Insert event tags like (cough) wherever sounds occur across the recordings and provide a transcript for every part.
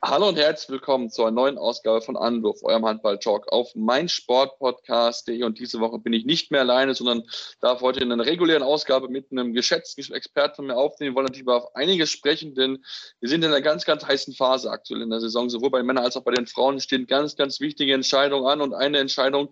Hallo und herzlich willkommen zur neuen Ausgabe von Anwurf, eurem Handball-Talk auf meinsportpodcast.de. Und diese Woche bin ich nicht mehr alleine, sondern darf heute in einer regulären Ausgabe mit einem geschätzten Experten von mir aufnehmen. Wir wollen natürlich über einiges sprechen, denn wir sind in einer ganz, ganz heißen Phase aktuell in der Saison. Sowohl bei den Männern als auch bei den Frauen stehen ganz, ganz wichtige Entscheidungen an. Und eine Entscheidung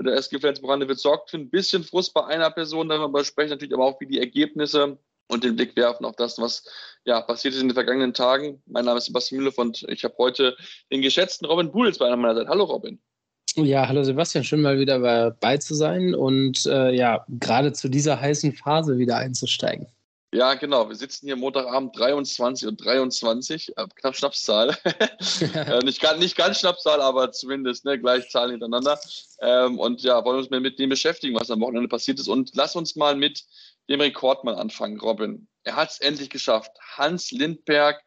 der SG Flensburg wird sorgt für ein bisschen Frust bei einer Person. Darüber sprechen natürlich aber auch, wie die Ergebnisse und den Blick werfen auf das, was ja, passiert ist in den vergangenen Tagen. Mein Name ist Sebastian Müller und ich habe heute den geschätzten Robin Buhls bei meiner Seite. Hallo Robin. Ja, hallo Sebastian, schön mal wieder dabei zu sein und äh, ja, gerade zu dieser heißen Phase wieder einzusteigen. Ja, genau. Wir sitzen hier Montagabend 23 und 23, äh, knapp Schnapszahl. (laughs) (laughs) äh, nicht, nicht ganz Schnapszahl, aber zumindest ne, gleich Zahlen hintereinander. Ähm, und ja, wollen uns mal mit dem beschäftigen, was am Wochenende passiert ist. Und lass uns mal mit dem Rekord mal anfangen, Robin. Er hat es endlich geschafft. Hans Lindberg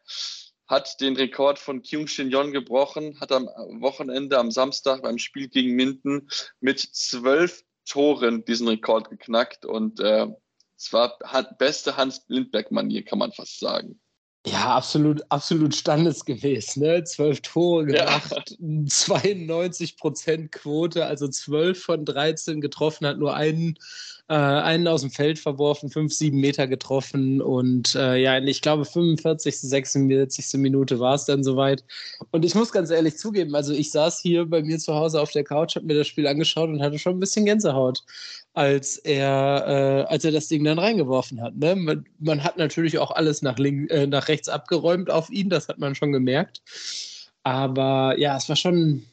hat den Rekord von Kyung Shin Yon gebrochen, hat am Wochenende, am Samstag beim Spiel gegen Minden mit zwölf Toren diesen Rekord geknackt und äh, es war beste Hans Lindberg-Manier, kann man fast sagen. Ja, absolut, absolut standesgemäß. Ne? Zwölf Tore gemacht, ja. 92 Prozent Quote, also zwölf von 13 getroffen, hat nur einen, äh, einen aus dem Feld verworfen, fünf, sieben Meter getroffen und äh, ja, ich glaube 45., 46. Minute war es dann soweit. Und ich muss ganz ehrlich zugeben, also ich saß hier bei mir zu Hause auf der Couch, habe mir das Spiel angeschaut und hatte schon ein bisschen Gänsehaut als er, äh, als er das Ding dann reingeworfen hat. Ne? Man, man hat natürlich auch alles nach, link, äh, nach rechts abgeräumt auf ihn, das hat man schon gemerkt. Aber ja, es war schon,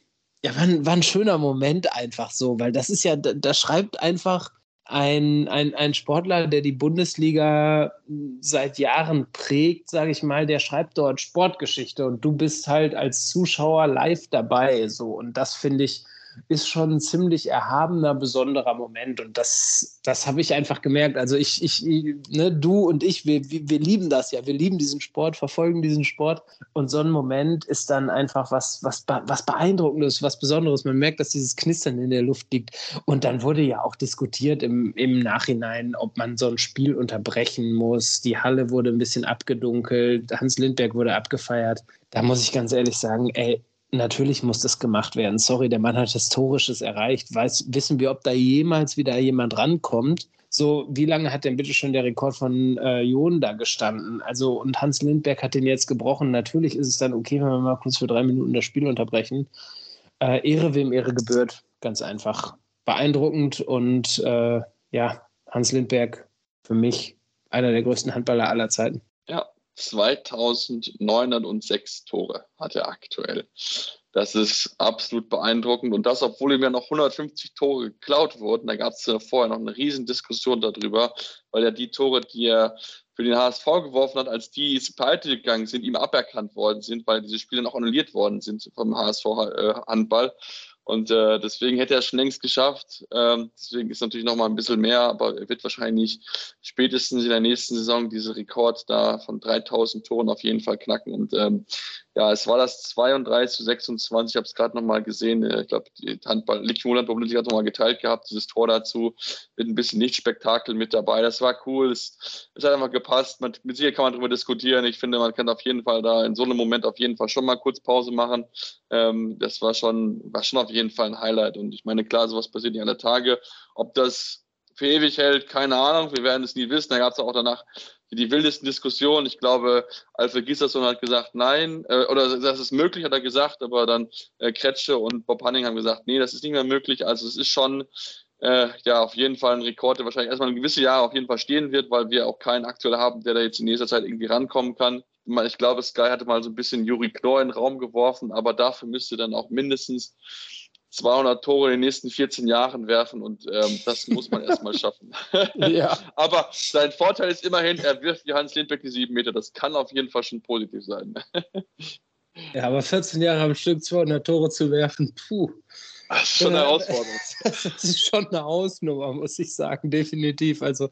ja, war ein, war ein schöner Moment einfach so, weil das ist ja, da schreibt einfach ein, ein, ein Sportler, der die Bundesliga seit Jahren prägt, sage ich mal, der schreibt dort Sportgeschichte und du bist halt als Zuschauer live dabei. So. Und das finde ich, ist schon ein ziemlich erhabener, besonderer Moment. Und das, das habe ich einfach gemerkt. Also ich, ich, ne, du und ich, wir, wir lieben das ja. Wir lieben diesen Sport, verfolgen diesen Sport. Und so ein Moment ist dann einfach was, was, was Beeindruckendes, was Besonderes. Man merkt, dass dieses Knistern in der Luft liegt. Und dann wurde ja auch diskutiert im, im Nachhinein, ob man so ein Spiel unterbrechen muss. Die Halle wurde ein bisschen abgedunkelt. Hans Lindberg wurde abgefeiert. Da muss ich ganz ehrlich sagen, ey, Natürlich muss das gemacht werden. Sorry, der Mann hat Historisches erreicht. Weiß, wissen wir, ob da jemals wieder jemand rankommt? So, wie lange hat denn bitte schon der Rekord von äh, Jon da gestanden? Also, und Hans Lindberg hat den jetzt gebrochen. Natürlich ist es dann okay, wenn wir mal kurz für drei Minuten das Spiel unterbrechen. Äh, Ehre wem Ehre gebührt. Ganz einfach. Beeindruckend und äh, ja, Hans Lindberg für mich einer der größten Handballer aller Zeiten. 2906 Tore hat er aktuell. Das ist absolut beeindruckend. Und das, obwohl ihm ja noch 150 Tore geklaut wurden. Da gab es ja vorher noch eine riesen Diskussion darüber, weil ja die Tore, die er für den HSV geworfen hat, als die pleite gegangen sind, ihm aberkannt worden sind, weil diese Spiele noch annulliert worden sind vom HSV äh. Und äh, deswegen hätte er es schon längst geschafft. Ähm, deswegen ist natürlich noch mal ein bisschen mehr, aber er wird wahrscheinlich spätestens in der nächsten Saison diese Rekord da von 3000 Toren auf jeden Fall knacken. Und ähm, ja, es war das 32 zu 26. Ich habe es gerade noch mal gesehen. Äh, ich glaube, die Handball Ligue Bundesliga hat noch mal geteilt gehabt. Dieses Tor dazu mit ein bisschen Lichtspektakel mit dabei. Das war cool. Es, es hat einfach gepasst. Man, mit Sicherheit kann man darüber diskutieren. Ich finde, man kann auf jeden Fall da in so einem Moment auf jeden Fall schon mal kurz Pause machen. Ähm, das war schon, war schon auf jeden Fall ein Highlight. Und ich meine, klar, sowas passiert nicht alle Tage. Ob das für ewig hält, keine Ahnung. Wir werden es nie wissen. Da gab es auch danach die wildesten Diskussionen. Ich glaube, Alfred Gisserson hat gesagt, nein, äh, oder das ist möglich, hat er gesagt, aber dann äh, Kretsche und Bob Hanning haben gesagt, nee, das ist nicht mehr möglich. Also es ist schon äh, ja auf jeden Fall ein Rekord, der wahrscheinlich erstmal ein gewisse Jahre auf jeden Fall stehen wird, weil wir auch keinen aktuell haben, der da jetzt in nächster Zeit irgendwie rankommen kann. Ich glaube, Sky hatte mal so ein bisschen Juri Knorr in den Raum geworfen, aber dafür müsste dann auch mindestens 200 Tore in den nächsten 14 Jahren werfen und ähm, das muss man erstmal schaffen. (laughs) ja. Aber sein Vorteil ist immerhin, er wirft wie Hans Lindbeck die sieben Meter. Das kann auf jeden Fall schon positiv sein. ja, aber 14 Jahre am Stück 200 Tore zu werfen, puh. Das ist schon eine Herausforderung. (laughs) Das ist schon eine Hausnummer, muss ich sagen, definitiv. Also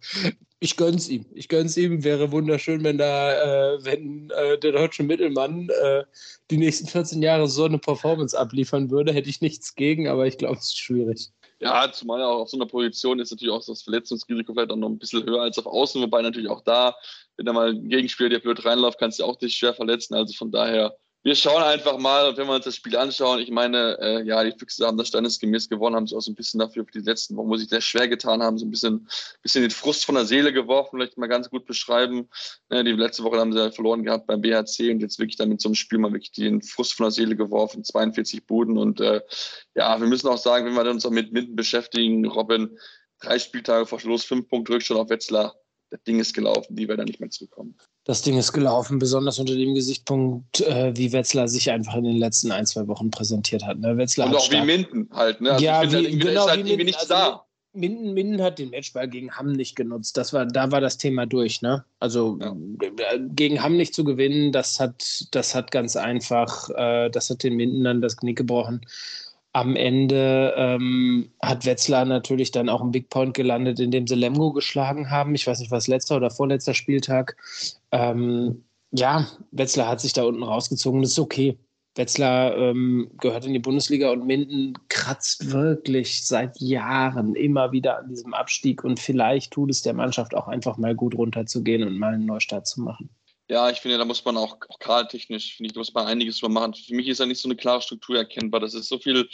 ich gönn's ihm. Ich gönn's ihm. Wäre wunderschön, wenn da, äh, wenn äh, der deutsche Mittelmann äh, die nächsten 14 Jahre so eine Performance abliefern würde. Hätte ich nichts gegen, aber ich glaube, es ist schwierig. Ja, zumal auch auf so einer Position ist natürlich auch das Verletzungsrisiko vielleicht auch noch ein bisschen höher als auf Außen, wobei natürlich auch da, wenn da mal ein Gegenspieler, der blöd reinläuft, kannst du auch dich schwer verletzen. Also von daher wir schauen einfach mal, wenn wir uns das Spiel anschauen. Ich meine, äh, ja, die Füchse haben das standesgemäß gewonnen, haben sich auch so ein bisschen dafür für die letzten Wochen, wo sie sehr schwer getan haben, so ein bisschen, bisschen den Frust von der Seele geworfen, vielleicht mal ganz gut beschreiben. Äh, die letzte Woche haben sie verloren gehabt beim BHC und jetzt wirklich dann mit so einem Spiel mal wirklich den Frust von der Seele geworfen, 42 Buden und äh, ja, wir müssen auch sagen, wenn wir uns auch mit Minden beschäftigen, Robin, drei Spieltage vor Schluss, fünf Punkte Rückstand auf Wetzlar, das Ding ist gelaufen, die werden nicht mehr zurückkommen das Ding ist gelaufen, besonders unter dem Gesichtspunkt, äh, wie Wetzlar sich einfach in den letzten ein, zwei Wochen präsentiert hat. Ne? Wetzlar Und auch stark, wie Minden halt. Ne? Also ja, wie, halt, genau, ist halt wie irgendwie nichts also da. Minden, Minden hat den Matchball gegen Hamm nicht genutzt. Das war, da war das Thema durch. Ne? Also ja. Äh, gegen Hamm nicht zu gewinnen, das hat, das hat ganz einfach, äh, das hat den Minden dann das Knick gebrochen am Ende ähm, hat Wetzlar natürlich dann auch einen Big Point gelandet, indem sie Lemgo geschlagen haben. Ich weiß nicht, was letzter oder vorletzter Spieltag. Ähm, ja, Wetzlar hat sich da unten rausgezogen. Das ist okay. Wetzlar ähm, gehört in die Bundesliga und Minden kratzt wirklich seit Jahren immer wieder an diesem Abstieg und vielleicht tut es der Mannschaft auch einfach mal gut runterzugehen und mal einen Neustart zu machen. Ja, ich finde, da muss man auch, auch gerade technisch, finde ich, da muss man einiges drüber machen. Für mich ist da nicht so eine klare Struktur erkennbar. Das ist so viel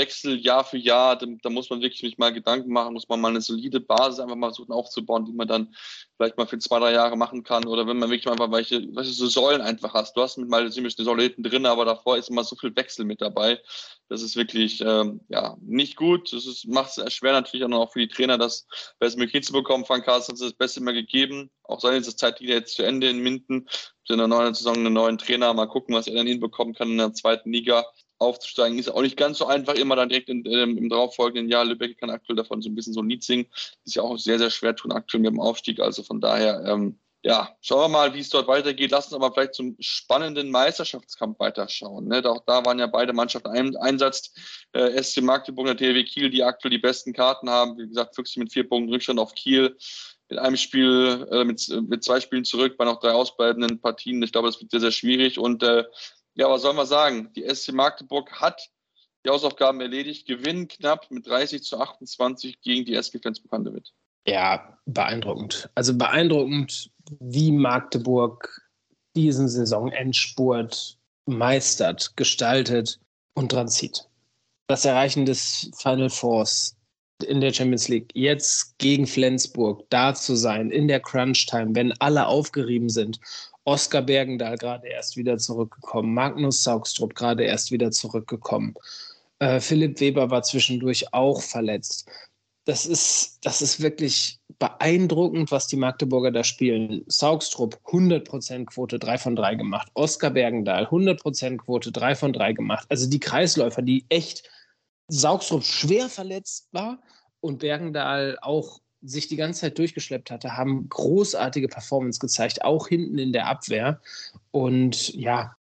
Wechsel Jahr für Jahr. Da, da muss man wirklich mal Gedanken machen, muss man mal eine solide Basis einfach mal versuchen aufzubauen, die man dann vielleicht mal für zwei, drei Jahre machen kann. Oder wenn man wirklich mal einfach welche, welche so Säulen einfach hast. Du hast mit mal ziemlich eine Säule hinten drin, aber davor ist immer so viel Wechsel mit dabei. Das ist wirklich ähm, ja, nicht gut. Das macht es schwer natürlich auch für die Trainer, das bestmöglich hinzubekommen. Frank Carsten hat das Beste immer gegeben. Auch seine Zeit geht jetzt zu Ende in Minden. In der neuen Saison einen neuen Trainer. Mal gucken, was er dann hinbekommen kann in der zweiten Liga aufzusteigen. Ist auch nicht ganz so einfach, immer dann direkt in, ähm, im darauffolgenden Jahr. Lübeck kann aktuell davon so ein bisschen so ein Lied singen. Ist ja auch sehr, sehr schwer tun aktuell mit dem Aufstieg. Also von daher, ähm, ja, schauen wir mal, wie es dort weitergeht. Lass uns aber vielleicht zum spannenden Meisterschaftskampf weiterschauen. Ne? Auch da waren ja beide Mannschaften ein, Einsatz. Äh, SC Magdeburg und der THW Kiel, die aktuell die besten Karten haben. Wie gesagt, Füchse mit vier Punkten Rückstand auf Kiel. Mit einem Spiel, äh, mit, mit zwei Spielen zurück bei noch drei ausbleibenden Partien. Ich glaube, das wird sehr, sehr schwierig. Und äh, ja, was soll man sagen? Die SC Magdeburg hat die Hausaufgaben erledigt, gewinnen knapp mit 30 zu 28 gegen die SG Flensburg-Handewitt. Ja, beeindruckend. Also beeindruckend, wie Magdeburg diesen Saisonendspurt meistert, gestaltet und dran zieht. Das Erreichen des Final Fours in der Champions League, jetzt gegen Flensburg, da zu sein, in der Crunch-Time, wenn alle aufgerieben sind. Oskar Bergendahl gerade erst wieder zurückgekommen, Magnus Saugstrup gerade erst wieder zurückgekommen. Äh, Philipp Weber war zwischendurch auch verletzt das ist, das ist wirklich beeindruckend, was die Magdeburger da spielen. Saugstrup, 100% Quote, 3 von 3 gemacht. Oskar Bergendahl, 100% Quote, 3 von 3 gemacht. Also die Kreisläufer, die echt Saugstrup schwer verletzt war und Bergendahl auch sich die ganze Zeit durchgeschleppt hatte, haben großartige Performance gezeigt, auch hinten in der Abwehr. Und ja,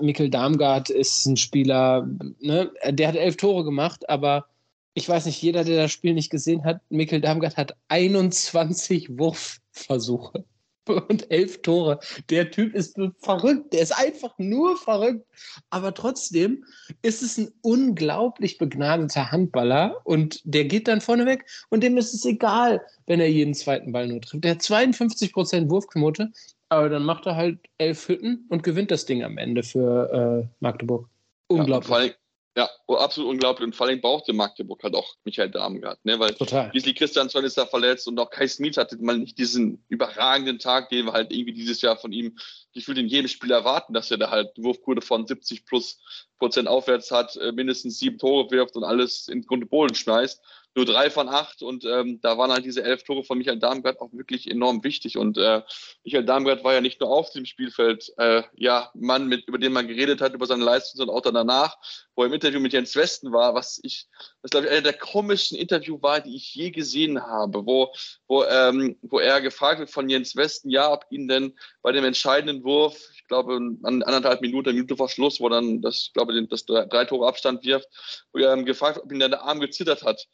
Mikkel Darmgard ist ein Spieler, ne, der hat elf Tore gemacht, aber ich weiß nicht, jeder, der das Spiel nicht gesehen hat, Mikkel Darmgard hat 21 Wurfversuche und elf Tore. Der Typ ist verrückt, der ist einfach nur verrückt. Aber trotzdem ist es ein unglaublich begnadeter Handballer und der geht dann vorne weg und dem ist es egal, wenn er jeden zweiten Ball nur trifft. Der hat 52% Wurfquote, aber dann macht er halt elf Hütten und gewinnt das Ding am Ende für äh, Magdeburg. Unglaublich. Ja, ja, oh, absolut unglaublich. Und vor allem brauchte Magdeburg halt auch Michael gehabt, ne? Weil Total. Gisli Christiansson ist da verletzt und auch Kai Smith hatte mal nicht diesen überragenden Tag, den wir halt irgendwie dieses Jahr von ihm gefühlt in jedem Spiel erwarten, dass er da halt eine Wurfquote von 70 plus Prozent aufwärts hat, äh, mindestens sieben Tore wirft und alles in Grund und Boden schmeißt nur drei von acht und ähm, da waren halt diese elf Tore von Michael Darmgard auch wirklich enorm wichtig und äh, Michael Darmgard war ja nicht nur auf dem Spielfeld, äh, ja, Mann, mit, über den man geredet hat, über seine Leistung, sondern auch dann danach, wo er im Interview mit Jens Westen war, was ich, das glaube ich, einer der komischsten Interview war, die ich je gesehen habe, wo, wo, ähm, wo er gefragt wird von Jens Westen, ja, ob ihn denn bei dem entscheidenden Wurf, ich glaube, an anderthalb Minuten, eine Minute vor Schluss, wo dann das, ich glaube, das drei Tore Abstand wirft, wo er ähm, gefragt, ob ihn der Arm gezittert hat.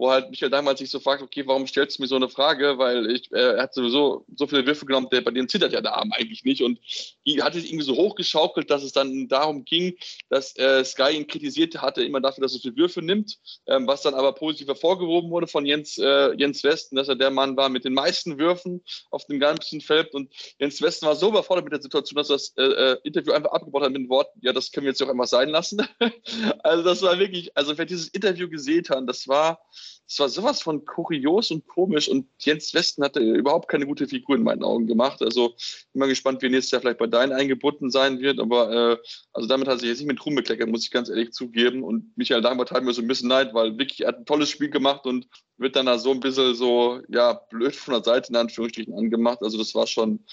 Wo halt Michael damals sich so fragt, okay, warum stellst du mir so eine Frage? Weil ich, äh, er hat sowieso so viele Würfe genommen, der, bei denen zittert ja der Arm eigentlich nicht. Und die hat sich irgendwie so hochgeschaukelt, dass es dann darum ging, dass äh, Sky ihn kritisiert hatte, immer dafür, dass er so viele Würfe nimmt, ähm, was dann aber positiv hervorgehoben wurde von Jens, äh, Jens Westen, dass er der Mann war mit den meisten Würfen auf dem ganzen Feld. Und Jens Westen war so überfordert mit der Situation, dass er das äh, äh Interview einfach abgebaut hat mit den Worten, ja, das können wir jetzt auch einfach sein lassen. (laughs) also das war wirklich, also wer dieses Interview gesehen hat, das war es war sowas von kurios und komisch und Jens Westen hatte überhaupt keine gute Figur in meinen Augen gemacht. Also immer gespannt, wie nächstes Jahr vielleicht bei deinen eingebunden sein wird, aber äh, also damit hat sich jetzt nicht mit Ruhm bekleckert, muss ich ganz ehrlich zugeben. Und Michael Dankbart hat mir so ein bisschen leid, weil wirklich er hat ein tolles Spiel gemacht und wird dann da so ein bisschen so, ja, blöd von der Seite in Anführungsstrichen angemacht. Also das war schon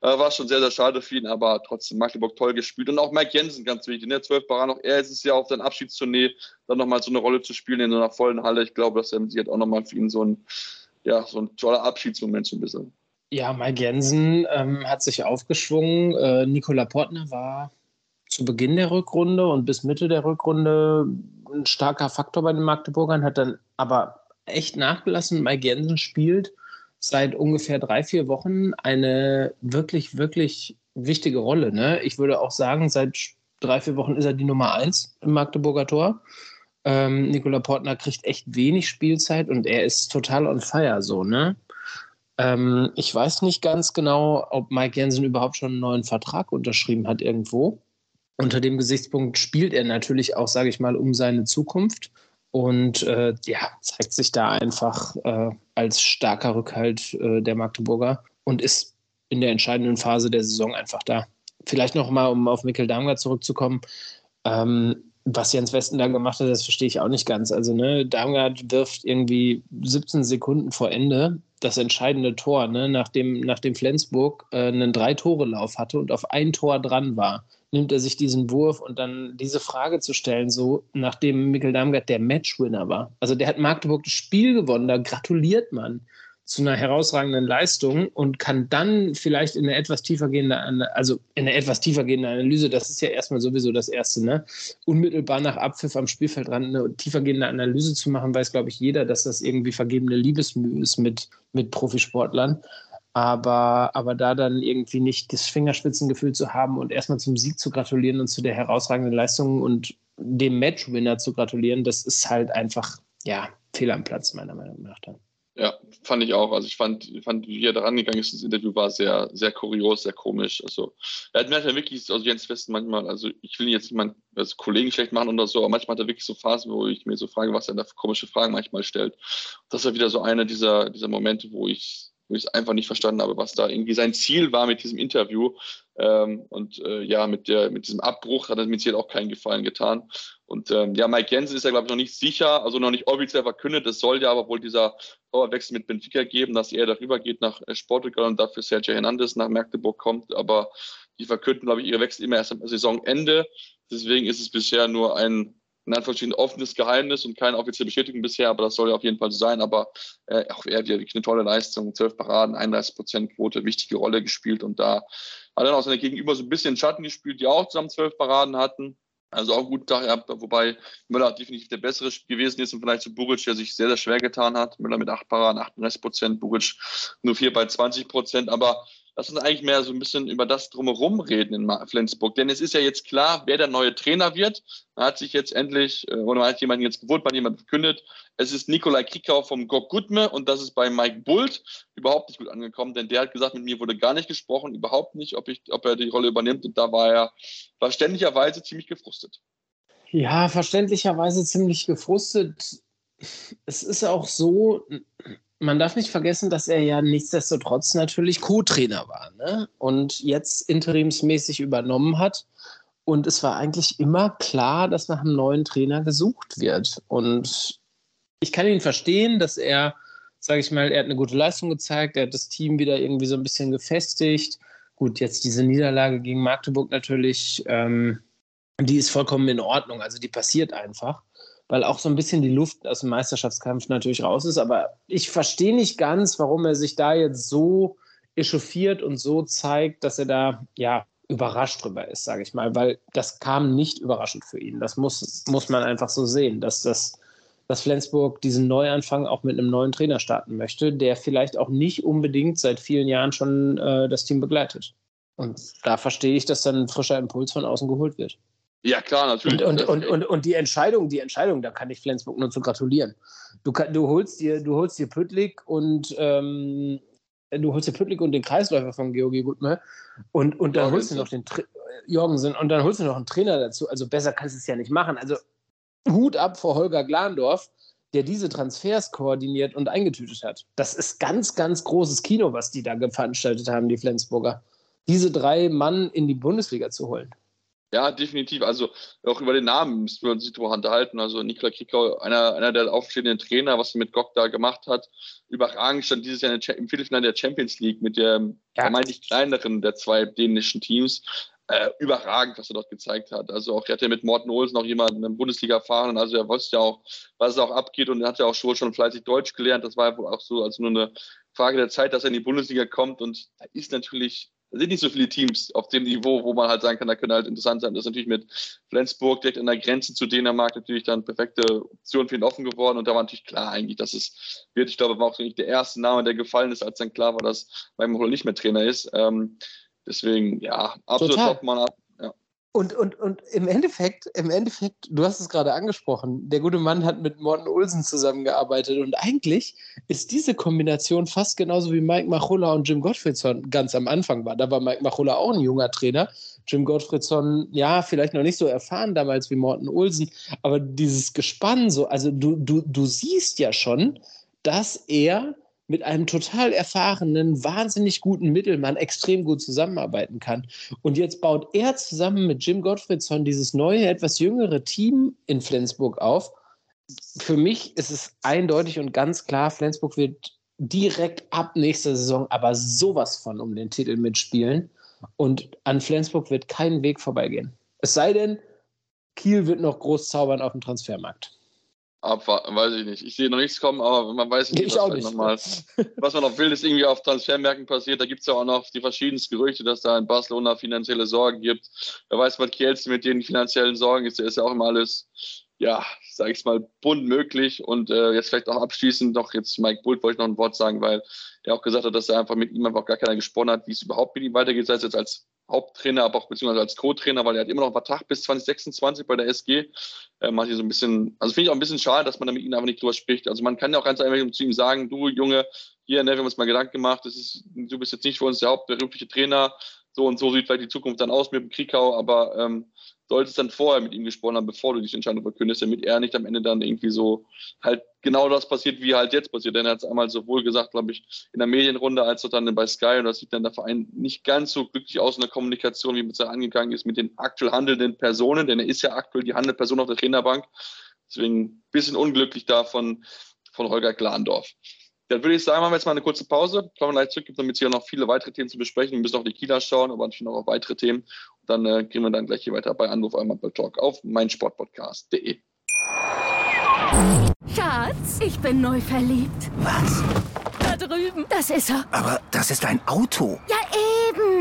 äh, war schon sehr, sehr schade für ihn, aber trotzdem Magdeburg toll gespielt. Und auch Mike Jensen ganz wichtig. Ne? 12 Baran, auch er ist es ja auf seiner Abschiedstournee, dann nochmal so eine Rolle zu spielen in so einer vollen Halle. Ich glaube, das ist jetzt auch nochmal für ihn so ein, ja, so ein toller Abschiedsmoment so ein bisschen. Ja, Mike Jensen ähm, hat sich aufgeschwungen. Äh, Nikola Portner war zu Beginn der Rückrunde und bis Mitte der Rückrunde ein starker Faktor bei den Magdeburgern, hat dann aber echt nachgelassen. Mike Jensen spielt seit ungefähr drei, vier Wochen eine wirklich, wirklich wichtige Rolle. Ne? Ich würde auch sagen, seit drei, vier Wochen ist er die Nummer eins im Magdeburger Tor. Ähm, Nikola Portner kriegt echt wenig Spielzeit und er ist total on fire so, ne? Ähm, ich weiß nicht ganz genau, ob Mike Jensen überhaupt schon einen neuen Vertrag unterschrieben hat irgendwo. Unter dem Gesichtspunkt spielt er natürlich auch, sage ich mal, um seine Zukunft und äh, ja, zeigt sich da einfach äh, als starker Rückhalt äh, der Magdeburger und ist in der entscheidenden Phase der Saison einfach da. Vielleicht noch mal, um auf Mikkel Damgard zurückzukommen. Ähm, was Jens Westen da gemacht hat, das verstehe ich auch nicht ganz. Also, ne, Darmgard wirft irgendwie 17 Sekunden vor Ende das entscheidende Tor, ne, nachdem, nachdem Flensburg äh, einen Drei-Tore-Lauf hatte und auf ein Tor dran war nimmt er sich diesen Wurf und dann diese Frage zu stellen, so nachdem Mikkel Damgard der Matchwinner war. Also der hat Magdeburg das Spiel gewonnen, da gratuliert man zu einer herausragenden Leistung und kann dann vielleicht in eine etwas tiefer gehende, also in eine etwas tiefer gehende Analyse, das ist ja erstmal sowieso das Erste, ne? Unmittelbar nach Abpfiff am Spielfeldrand eine tiefer gehende Analyse zu machen, weiß, glaube ich, jeder, dass das irgendwie vergebene Liebesmühe ist mit, mit Profisportlern. Aber, aber da dann irgendwie nicht das Fingerspitzengefühl zu haben und erstmal zum Sieg zu gratulieren und zu der herausragenden Leistung und dem Matchwinner zu gratulieren, das ist halt einfach, ja, Fehler am Platz, meiner Meinung nach dann. Ja, fand ich auch. Also ich fand, fand wie er da rangegangen ist, das Interview war sehr, sehr kurios, sehr komisch. Also er hat halt wirklich, also Jens Westen manchmal, also ich will jetzt niemand als Kollegen schlecht machen oder so, aber manchmal hat er wirklich so Phasen, wo ich mir so frage, was er da für komische Fragen manchmal stellt. Das war wieder so einer dieser, dieser Momente, wo ich ich es einfach nicht verstanden habe, was da irgendwie sein Ziel war mit diesem Interview. Ähm, und äh, ja, mit, der, mit diesem Abbruch hat er mir jetzt auch keinen Gefallen getan. Und ähm, ja, Mike Jensen ist ja, glaube ich, noch nicht sicher, also noch nicht offiziell verkündet. Es soll ja aber wohl dieser Powerwechsel mit Benfica geben, dass er darüber geht nach äh, und dafür Sergio Hernandez nach Magdeburg kommt. Aber die verkünden, glaube ich, ihre Wechsel immer erst am Saisonende. Deswegen ist es bisher nur ein in Anführungsstrichen offenes Geheimnis und keine offizielle Bestätigung bisher, aber das soll ja auf jeden Fall so sein. Aber äh, auch er hat ja eine tolle Leistung, 12 Paraden, 31 Prozent Quote, wichtige Rolle gespielt und da hat er auch seine Gegenüber so ein bisschen Schatten gespielt, die auch zusammen 12 Paraden hatten. Also auch gut Tag wobei Müller definitiv der bessere gewesen ist und vielleicht zu Buric, der sich sehr, sehr schwer getan hat. Müller mit 8 Paraden, 38 Prozent, Buric nur 4 bei 20 Prozent, aber lass uns eigentlich mehr so ein bisschen über das drumherum reden in Flensburg. Denn es ist ja jetzt klar, wer der neue Trainer wird. Da hat sich jetzt endlich, äh, oder man hat jemanden jetzt gewohnt, man hat jemanden verkündet. Es ist Nikolai Krikau vom Gok Gutme und das ist bei Mike Bult überhaupt nicht gut angekommen, denn der hat gesagt, mit mir wurde gar nicht gesprochen, überhaupt nicht, ob, ich, ob er die Rolle übernimmt. Und da war er verständlicherweise ziemlich gefrustet. Ja, verständlicherweise ziemlich gefrustet. Es ist auch so, man darf nicht vergessen, dass er ja nichtsdestotrotz natürlich Co-Trainer war ne? und jetzt interimsmäßig übernommen hat. Und es war eigentlich immer klar, dass nach einem neuen Trainer gesucht wird. Und ich kann ihn verstehen, dass er, sage ich mal, er hat eine gute Leistung gezeigt, er hat das Team wieder irgendwie so ein bisschen gefestigt. Gut, jetzt diese Niederlage gegen Magdeburg natürlich, ähm, die ist vollkommen in Ordnung. Also die passiert einfach weil auch so ein bisschen die Luft aus dem Meisterschaftskampf natürlich raus ist. Aber ich verstehe nicht ganz, warum er sich da jetzt so echauffiert und so zeigt, dass er da ja überrascht drüber ist, sage ich mal, weil das kam nicht überraschend für ihn. Das muss, muss man einfach so sehen, dass das dass Flensburg diesen Neuanfang auch mit einem neuen Trainer starten möchte, der vielleicht auch nicht unbedingt seit vielen Jahren schon äh, das Team begleitet. Und da verstehe ich, dass dann ein frischer Impuls von außen geholt wird. Ja, klar, natürlich. Und, und, und, und, und die Entscheidung, die Entscheidung, da kann ich Flensburg nur zu gratulieren. Du, du holst dir, du holst dir Püttlik und ähm, du holst dir Püttlik und den Kreisläufer von Georgi Gutme und, und dann holst du noch den Tra Jorgensen und dann holst du noch einen Trainer dazu. Also besser kannst du es ja nicht machen. Also Hut ab vor Holger Glandorf, der diese Transfers koordiniert und eingetütet hat. Das ist ganz, ganz großes Kino, was die da veranstaltet haben, die Flensburger. Diese drei Mann in die Bundesliga zu holen. Ja, definitiv. Also auch über den Namen müssen wir uns darüber unterhalten. Also Nikola Krikau, einer, einer der aufstehenden Trainer, was er mit Gok da gemacht hat, überragend stand dieses Jahr im Viertelfinale der Champions League mit der ja. vermeintlich kleineren der zwei dänischen Teams äh, überragend, was er dort gezeigt hat. Also auch er hat ja mit Morten Olsen noch jemanden in der Bundesliga erfahren, also er wusste ja auch, was auch abgeht und er hat ja auch schon, schon fleißig Deutsch gelernt. Das war ja wohl auch so, also nur eine Frage der Zeit, dass er in die Bundesliga kommt und da ist natürlich sind nicht so viele Teams auf dem Niveau, wo man halt sagen kann, da können halt interessant sein. Das ist natürlich mit Flensburg direkt an der Grenze zu Dänemark natürlich dann perfekte Option für ihn offen geworden. Und da war natürlich klar eigentlich, dass es wird. Ich glaube, war auch nicht der erste Name, der gefallen ist, als dann klar war, dass Maholo nicht mehr Trainer ist. Ähm, Deswegen, ja, absolut Top-Mann. Ja. Und, und, und im Endeffekt, im Endeffekt, du hast es gerade angesprochen, der gute Mann hat mit Morten Olsen zusammengearbeitet und eigentlich ist diese Kombination fast genauso wie Mike Machulla und Jim Gottfriedson ganz am Anfang war. Da war Mike Machulla auch ein junger Trainer. Jim Gottfriedson, ja, vielleicht noch nicht so erfahren damals wie Morten Olsen, aber dieses Gespann so, also du, du, du siehst ja schon, dass er mit einem total erfahrenen, wahnsinnig guten Mittelmann extrem gut zusammenarbeiten kann. Und jetzt baut er zusammen mit Jim Gottfriedson dieses neue, etwas jüngere Team in Flensburg auf. Für mich ist es eindeutig und ganz klar, Flensburg wird direkt ab nächster Saison aber sowas von um den Titel mitspielen. Und an Flensburg wird kein Weg vorbeigehen. Es sei denn, Kiel wird noch groß zaubern auf dem Transfermarkt abwarten, weiß ich nicht. Ich sehe noch nichts kommen, aber man weiß nicht, ich was, nicht. Noch mal, was man noch will, ist irgendwie auf Transfermärkten passiert. Da gibt es ja auch noch die verschiedensten Gerüchte, dass da in Barcelona finanzielle Sorgen gibt. Wer weiß, was Kielce mit den finanziellen Sorgen ist. Da ist ja auch immer alles, ja, sag ich mal, bunt möglich. Und äh, jetzt vielleicht auch abschließend noch jetzt Mike Bult wollte ich noch ein Wort sagen, weil er auch gesagt hat, dass er einfach mit ihm einfach gar keiner gesprochen hat, wie es überhaupt mit ihm weitergeht, sei es jetzt als Haupttrainer, aber auch beziehungsweise als Co-Trainer, weil er hat immer noch einen Vertrag bis 2026 bei der SG. Äh, macht hier so ein bisschen, also finde ich auch ein bisschen schade, dass man da mit ihm einfach nicht drüber spricht. Also man kann ja auch ganz einfach zu ihm sagen, du Junge, hier, ne, wir haben uns mal Gedanken gemacht, das ist, du bist jetzt nicht für uns der hauptberufliche Trainer, so und so sieht vielleicht die Zukunft dann aus mit dem Kriegau, aber ähm, solltest dann vorher mit ihm gesprochen haben, bevor du die Entscheidung verkündest, damit er nicht am Ende dann irgendwie so halt genau das passiert, wie halt jetzt passiert. Denn er hat es einmal sowohl gesagt, glaube ich, in der Medienrunde als auch dann bei Sky und das sieht dann der Verein nicht ganz so glücklich aus in der Kommunikation, wie mit er angegangen ist mit den aktuell handelnden Personen, denn er ist ja aktuell die handelnde Person auf der Trainerbank. Deswegen ein bisschen unglücklich da von, von Holger Glandorf. Dann würde ich sagen, machen wir jetzt mal eine kurze Pause, kommen wir gleich zurück, damit es hier noch viele weitere Themen zu besprechen. Wir müssen auch die Kieler schauen, aber natürlich noch auf weitere Themen. Und dann äh, gehen wir dann gleich hier weiter bei Anruf einmal bei Talk auf meinsportpodcast.de. Schatz, ich bin neu verliebt. Was? Da drüben. Das ist er. Aber das ist ein Auto. Ja, eben.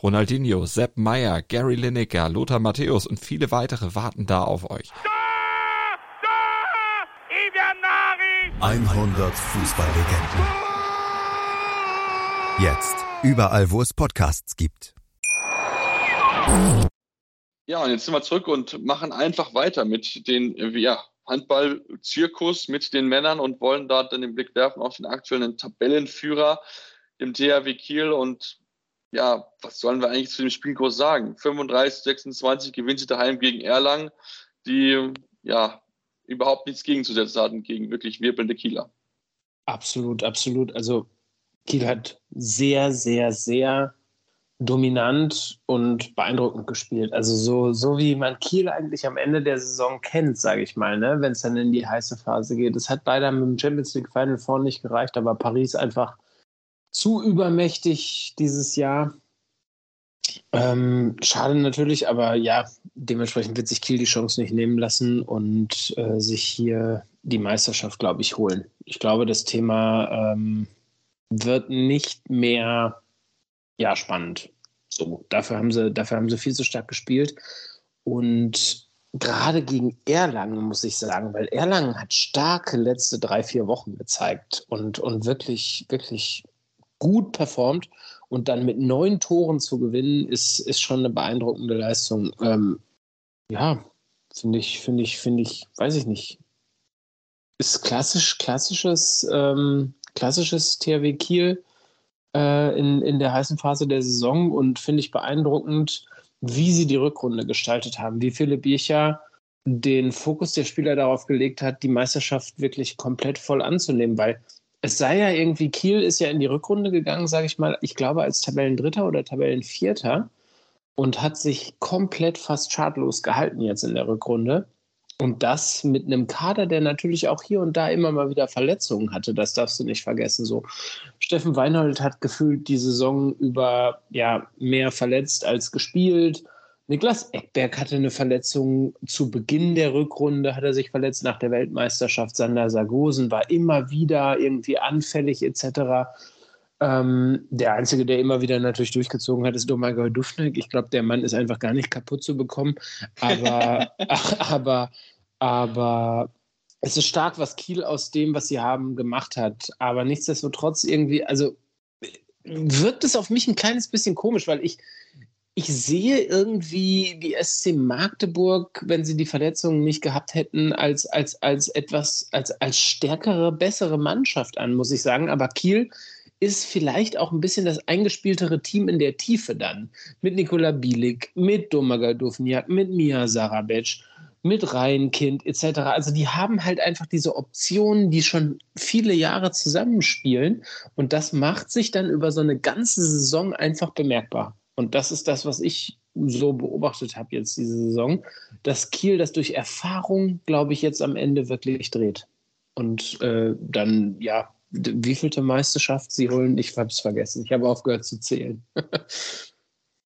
Ronaldinho, Sepp Meyer, Gary Lineker, Lothar Matthäus und viele weitere warten da auf euch. 100 Fußballlegenden. Jetzt. Überall, wo es Podcasts gibt. Ja, und jetzt sind wir zurück und machen einfach weiter mit den ja, Handball-Zirkus mit den Männern und wollen da dann den Blick werfen auf den aktuellen Tabellenführer, dem THW Kiel. Und ja, was sollen wir eigentlich zu dem Spielkurs sagen? 35, 26 gewinnt sie daheim gegen Erlangen, die ja überhaupt nichts gegenzusetzen hatten gegen wirklich wirbelnde Kieler. Absolut, absolut. Also Kiel hat sehr, sehr, sehr dominant und beeindruckend gespielt. Also so, so wie man Kiel eigentlich am Ende der Saison kennt, sage ich mal, ne? wenn es dann in die heiße Phase geht. Es hat leider mit dem Champions League Final Four nicht gereicht, aber Paris einfach zu übermächtig dieses Jahr. Ähm, schade natürlich, aber ja, dementsprechend wird sich Kiel die Chance nicht nehmen lassen und äh, sich hier die Meisterschaft, glaube ich, holen. Ich glaube, das Thema ähm, wird nicht mehr ja, spannend. So, dafür haben sie, dafür haben sie viel zu stark gespielt. Und gerade gegen Erlangen, muss ich sagen, weil Erlangen hat starke letzte drei, vier Wochen gezeigt und, und wirklich, wirklich gut performt. Und dann mit neun Toren zu gewinnen, ist, ist schon eine beeindruckende Leistung. Ähm, ja, finde ich, finde ich, finde ich, weiß ich nicht. Ist klassisch, klassisches, ähm, klassisches THW Kiel äh, in, in der heißen Phase der Saison und finde ich beeindruckend, wie sie die Rückrunde gestaltet haben, wie Philipp Biecher den Fokus der Spieler darauf gelegt hat, die Meisterschaft wirklich komplett voll anzunehmen, weil es sei ja irgendwie, Kiel ist ja in die Rückrunde gegangen, sage ich mal, ich glaube als Tabellendritter oder Tabellenvierter und hat sich komplett fast schadlos gehalten jetzt in der Rückrunde. Und das mit einem Kader, der natürlich auch hier und da immer mal wieder Verletzungen hatte, das darfst du nicht vergessen. So, Steffen Weinhold hat gefühlt die Saison über ja mehr verletzt als gespielt. Niklas Eckberg hatte eine Verletzung zu Beginn der Rückrunde, hat er sich verletzt nach der Weltmeisterschaft. Sander Sargosen war immer wieder irgendwie anfällig etc. Ähm, der Einzige, der immer wieder natürlich durchgezogen hat, ist Domagoj Dufnek. Ich glaube, der Mann ist einfach gar nicht kaputt zu bekommen. Aber, (laughs) (laughs) aber, aber es ist stark, was Kiel aus dem, was sie haben, gemacht hat. Aber nichtsdestotrotz irgendwie, also wirkt es auf mich ein kleines bisschen komisch, weil ich, ich sehe irgendwie die SC Magdeburg, wenn sie die Verletzungen nicht gehabt hätten, als, als, als etwas, als, als stärkere, bessere Mannschaft an, muss ich sagen. Aber Kiel ist vielleicht auch ein bisschen das eingespieltere Team in der Tiefe dann. Mit Nikola Bielik, mit Domagal Dufniak, mit Mia Sarabec, mit Rheinkind etc. Also die haben halt einfach diese Optionen, die schon viele Jahre zusammenspielen. Und das macht sich dann über so eine ganze Saison einfach bemerkbar. Und das ist das, was ich so beobachtet habe jetzt diese Saison, dass Kiel das durch Erfahrung, glaube ich, jetzt am Ende wirklich dreht. Und äh, dann, ja, wievielte Meisterschaft sie holen, ich habe es vergessen. Ich habe aufgehört zu zählen. (laughs)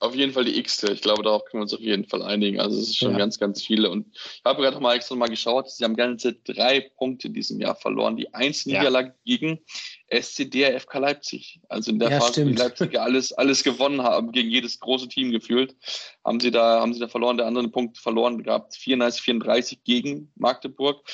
auf jeden Fall die X. Ich glaube, darauf können wir uns auf jeden Fall einigen. Also es ist schon ja. ganz, ganz viele. Und ich habe gerade noch mal extra mal geschaut, sie haben ganze drei Punkte in diesem Jahr verloren. Die eins Niederlage ja. gegen SCD FK Leipzig. Also in der ja, Phase, stimmt. die Leipzig alles, alles gewonnen haben, gegen jedes große Team gefühlt, haben sie da, haben sie da verloren. Der andere Punkt verloren gehabt, 34, 34 gegen Magdeburg.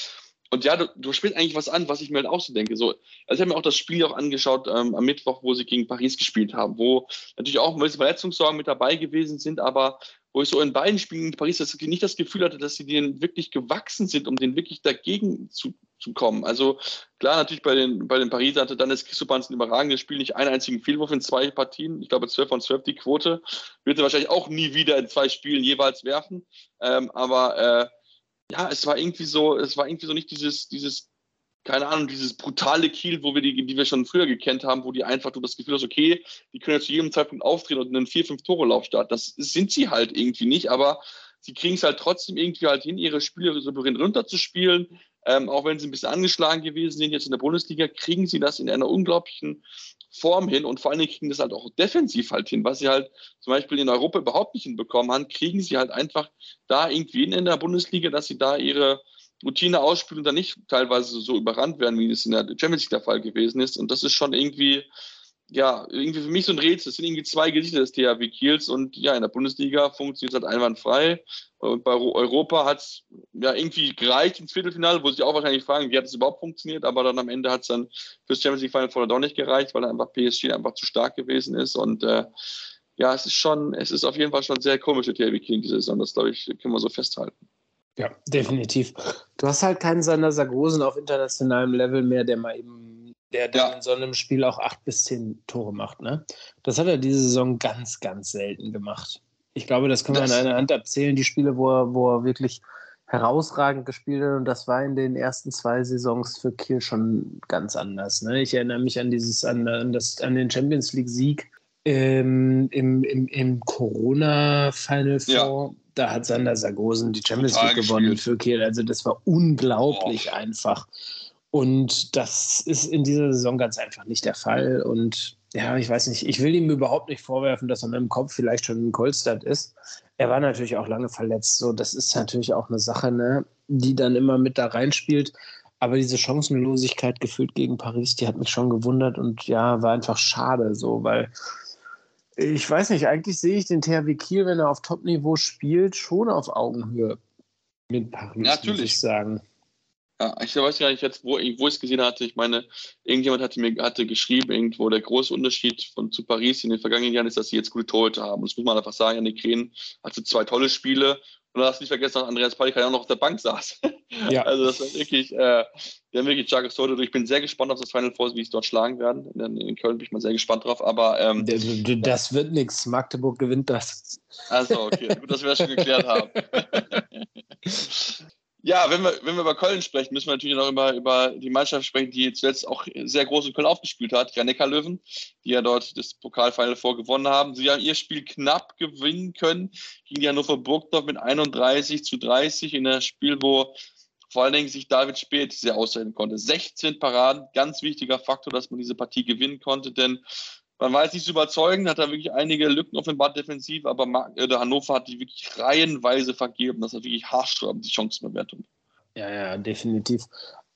Und ja, du, du spielst eigentlich was an, was ich mir halt auch so denke. So, also ich habe mir auch das Spiel auch angeschaut ähm, am Mittwoch, wo sie gegen Paris gespielt haben, wo natürlich auch ein bisschen Verletzungssorgen mit dabei gewesen sind, aber wo ich so in beiden Spielen in Paris das, nicht das Gefühl hatte, dass sie denen wirklich gewachsen sind, um denen wirklich dagegen zu, zu kommen. Also klar, natürlich bei den, bei den Pariser hatte dann das Christopans ein überragendes Spiel, nicht einen einzigen Fehlwurf in zwei Partien. Ich glaube, 12 von 12 die Quote. Wird er wahrscheinlich auch nie wieder in zwei Spielen jeweils werfen. Ähm, aber äh, ja, es war irgendwie so, es war irgendwie so nicht dieses, dieses, keine Ahnung, dieses brutale Kiel, wo wir die, die wir schon früher gekannt haben, wo die einfach du das Gefühl hast, okay, die können jetzt zu jedem Zeitpunkt auftreten und einen 4-5-Tore-Lauf starten. Das sind sie halt irgendwie nicht, aber sie kriegen es halt trotzdem irgendwie halt hin, ihre Spieler souverän runterzuspielen. Ähm, auch wenn sie ein bisschen angeschlagen gewesen sind jetzt in der Bundesliga, kriegen sie das in einer unglaublichen Form hin und vor allen Dingen kriegen das halt auch defensiv halt hin, was sie halt zum Beispiel in Europa überhaupt nicht hinbekommen haben, kriegen sie halt einfach da irgendwie in der Bundesliga, dass sie da ihre Routine ausspielen und dann nicht teilweise so überrannt werden, wie es in der Champions League der Fall gewesen ist. Und das ist schon irgendwie, ja, irgendwie für mich so ein Rätsel. Es sind irgendwie zwei Gesichter des THW Kiels und ja, in der Bundesliga funktioniert es halt einwandfrei. Und bei Europa hat es ja irgendwie gereicht ins Viertelfinale, wo sich auch wahrscheinlich fragen, wie hat es überhaupt funktioniert, aber dann am Ende hat es dann fürs Champions League Final Four doch nicht gereicht, weil einfach PSG einfach zu stark gewesen ist und äh, ja, es ist schon, es ist auf jeden Fall schon sehr komisch, der THW Kiel diese Saison, das glaube ich, können wir so festhalten. Ja, definitiv. Du hast halt keinen Sander Sargosen auf internationalem Level mehr, der mal eben der dann ja. in so einem Spiel auch acht bis zehn Tore macht. Ne? Das hat er diese Saison ganz, ganz selten gemacht. Ich glaube, das kann man das, an einer Hand abzählen, die Spiele, wo er, wo er wirklich herausragend gespielt hat. Und das war in den ersten zwei Saisons für Kiel schon ganz anders. Ne? Ich erinnere mich an dieses, an, an, das, an den Champions League-Sieg ähm, im, im, im Corona-Final Four, ja. da hat Sander Sargosen die Champions League gewonnen für Kiel. Also das war unglaublich oh. einfach. Und das ist in dieser Saison ganz einfach nicht der Fall. Und ja, ich weiß nicht, ich will ihm überhaupt nicht vorwerfen, dass er mit dem Kopf vielleicht schon in Kolstadt ist. Er war natürlich auch lange verletzt. So, das ist natürlich auch eine Sache, ne, die dann immer mit da reinspielt. Aber diese Chancenlosigkeit gefühlt gegen Paris, die hat mich schon gewundert und ja, war einfach schade, so, weil ich weiß nicht, eigentlich sehe ich den THW Kiel, wenn er auf Top-Niveau spielt, schon auf Augenhöhe mit Paris, Natürlich. muss ich sagen. Ja, ich weiß gar nicht jetzt, wo, wo ich es gesehen hatte. Ich meine, irgendjemand hatte mir hatte geschrieben, irgendwo der große Unterschied von zu Paris in den vergangenen Jahren ist, dass sie jetzt gute Torhüter haben. Das muss man einfach sagen. Janik Kren hatte zwei tolle Spiele. Und du hast nicht vergessen, dass Andreas Palika ja auch noch auf der Bank saß. Ja. (laughs) Also das war wirklich, äh, die haben wirklich starkes Torhüter. Ich bin sehr gespannt auf das Final Four, wie sie dort schlagen werden. In, in, Köln bin ich mal sehr gespannt drauf. Aber ähm, das wird nichts. Magdeburg gewinnt das. Also okay, gut, dass wir das schon geklärt haben. (laughs) Ja, wenn wir, wenn wir über Köln sprechen, müssen wir natürlich noch über, über die Mannschaft sprechen, die zuletzt auch sehr groß in Köln aufgespielt hat, die Neckar-Löwen, die ja dort das Pokalfinale vorgewonnen haben. Sie haben ihr Spiel knapp gewinnen können gegen die Hannover Burgdorf mit 31 zu 30 in einem Spiel, wo vor allen Dingen sich David Spät sehr aushalten konnte. 16 Paraden, ganz wichtiger Faktor, dass man diese Partie gewinnen konnte, denn man weiß nicht zu überzeugen, hat da wirklich einige Lücken offenbart defensiv, aber äh, der Hannover hat die wirklich reihenweise vergeben. Das ist wirklich haarsträubend, die Chancenbewertung. Ja, ja, definitiv.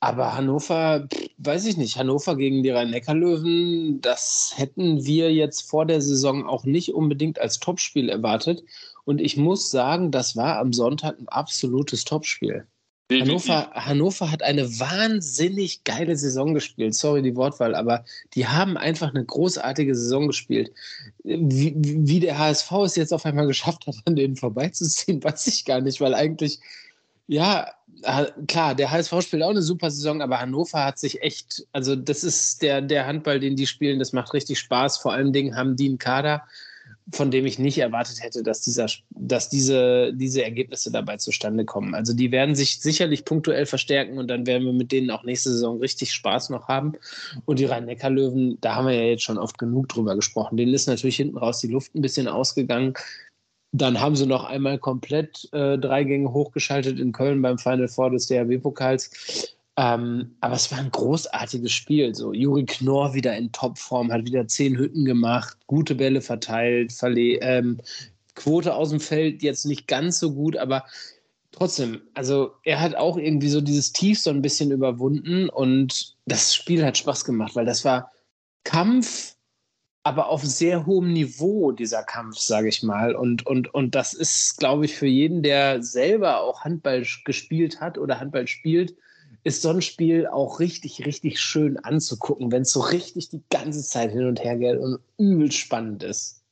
Aber Hannover, weiß ich nicht, Hannover gegen die Rhein-Neckar-Löwen, das hätten wir jetzt vor der Saison auch nicht unbedingt als Topspiel erwartet. Und ich muss sagen, das war am Sonntag ein absolutes Topspiel. Hannover, Hannover hat eine wahnsinnig geile Saison gespielt. Sorry die Wortwahl, aber die haben einfach eine großartige Saison gespielt. Wie, wie der HSV es jetzt auf einmal geschafft hat, an denen vorbeizuziehen, (laughs) weiß ich gar nicht, weil eigentlich, ja, klar, der HSV spielt auch eine super Saison, aber Hannover hat sich echt, also das ist der, der Handball, den die spielen, das macht richtig Spaß. Vor allen Dingen haben die einen Kader, von dem ich nicht erwartet hätte, dass, dieser, dass diese, diese Ergebnisse dabei zustande kommen. Also die werden sich sicherlich punktuell verstärken und dann werden wir mit denen auch nächste Saison richtig Spaß noch haben. Und die Rhein-Neckar-Löwen, da haben wir ja jetzt schon oft genug drüber gesprochen. Denen ist natürlich hinten raus die Luft ein bisschen ausgegangen. Dann haben sie noch einmal komplett äh, drei Gänge hochgeschaltet in Köln beim Final Four des DRW-Pokals. Ähm, aber es war ein großartiges Spiel. So, Juri Knorr wieder in Topform, hat wieder zehn Hütten gemacht, gute Bälle verteilt, verle ähm, Quote aus dem Feld jetzt nicht ganz so gut, aber trotzdem, also er hat auch irgendwie so dieses Tief so ein bisschen überwunden und das Spiel hat Spaß gemacht, weil das war Kampf, aber auf sehr hohem Niveau, dieser Kampf, sage ich mal. Und, und, und das ist, glaube ich, für jeden, der selber auch Handball gespielt hat oder Handball spielt, ist so ein Spiel auch richtig, richtig schön anzugucken, wenn es so richtig die ganze Zeit hin und her geht und übel spannend ist.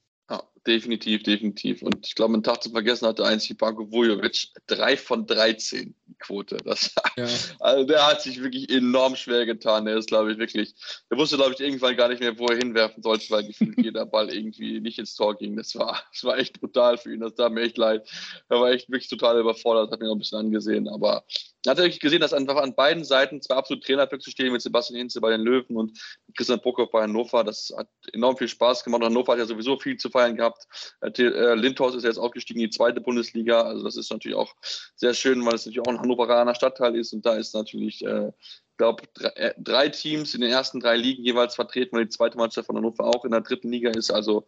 Definitiv, definitiv. Und ich glaube, einen Tag zu vergessen hatte einzig Banko Vujovic drei von 13 Quote. Das, ja. Also der hat sich wirklich enorm schwer getan. Der ist, glaube ich, wirklich, der wusste, glaube ich, irgendwann gar nicht mehr, wo er hinwerfen sollte, weil gefühlt (laughs) jeder Ball irgendwie nicht ins Tor ging. Das war, das war echt brutal für ihn. Das tat mir echt leid. Er war echt wirklich total überfordert, hat mir noch ein bisschen angesehen. Aber er hat wirklich gesehen, dass einfach an beiden Seiten zwei absolute Trainerplätze stehen mit Sebastian Hinze bei den Löwen und Christian Prokop bei Hannover. Das hat enorm viel Spaß gemacht. Hannover hat ja sowieso viel zu feiern gehabt. Äh, äh, Lindhaus ist jetzt aufgestiegen in die zweite Bundesliga. Also das ist natürlich auch sehr schön, weil es natürlich auch ein Hannoveraner Stadtteil ist. Und da ist natürlich, äh, ich glaube, drei, äh, drei, Teams in den ersten drei Ligen jeweils vertreten, weil die zweite Mannschaft von Hannover auch in der dritten Liga ist. Also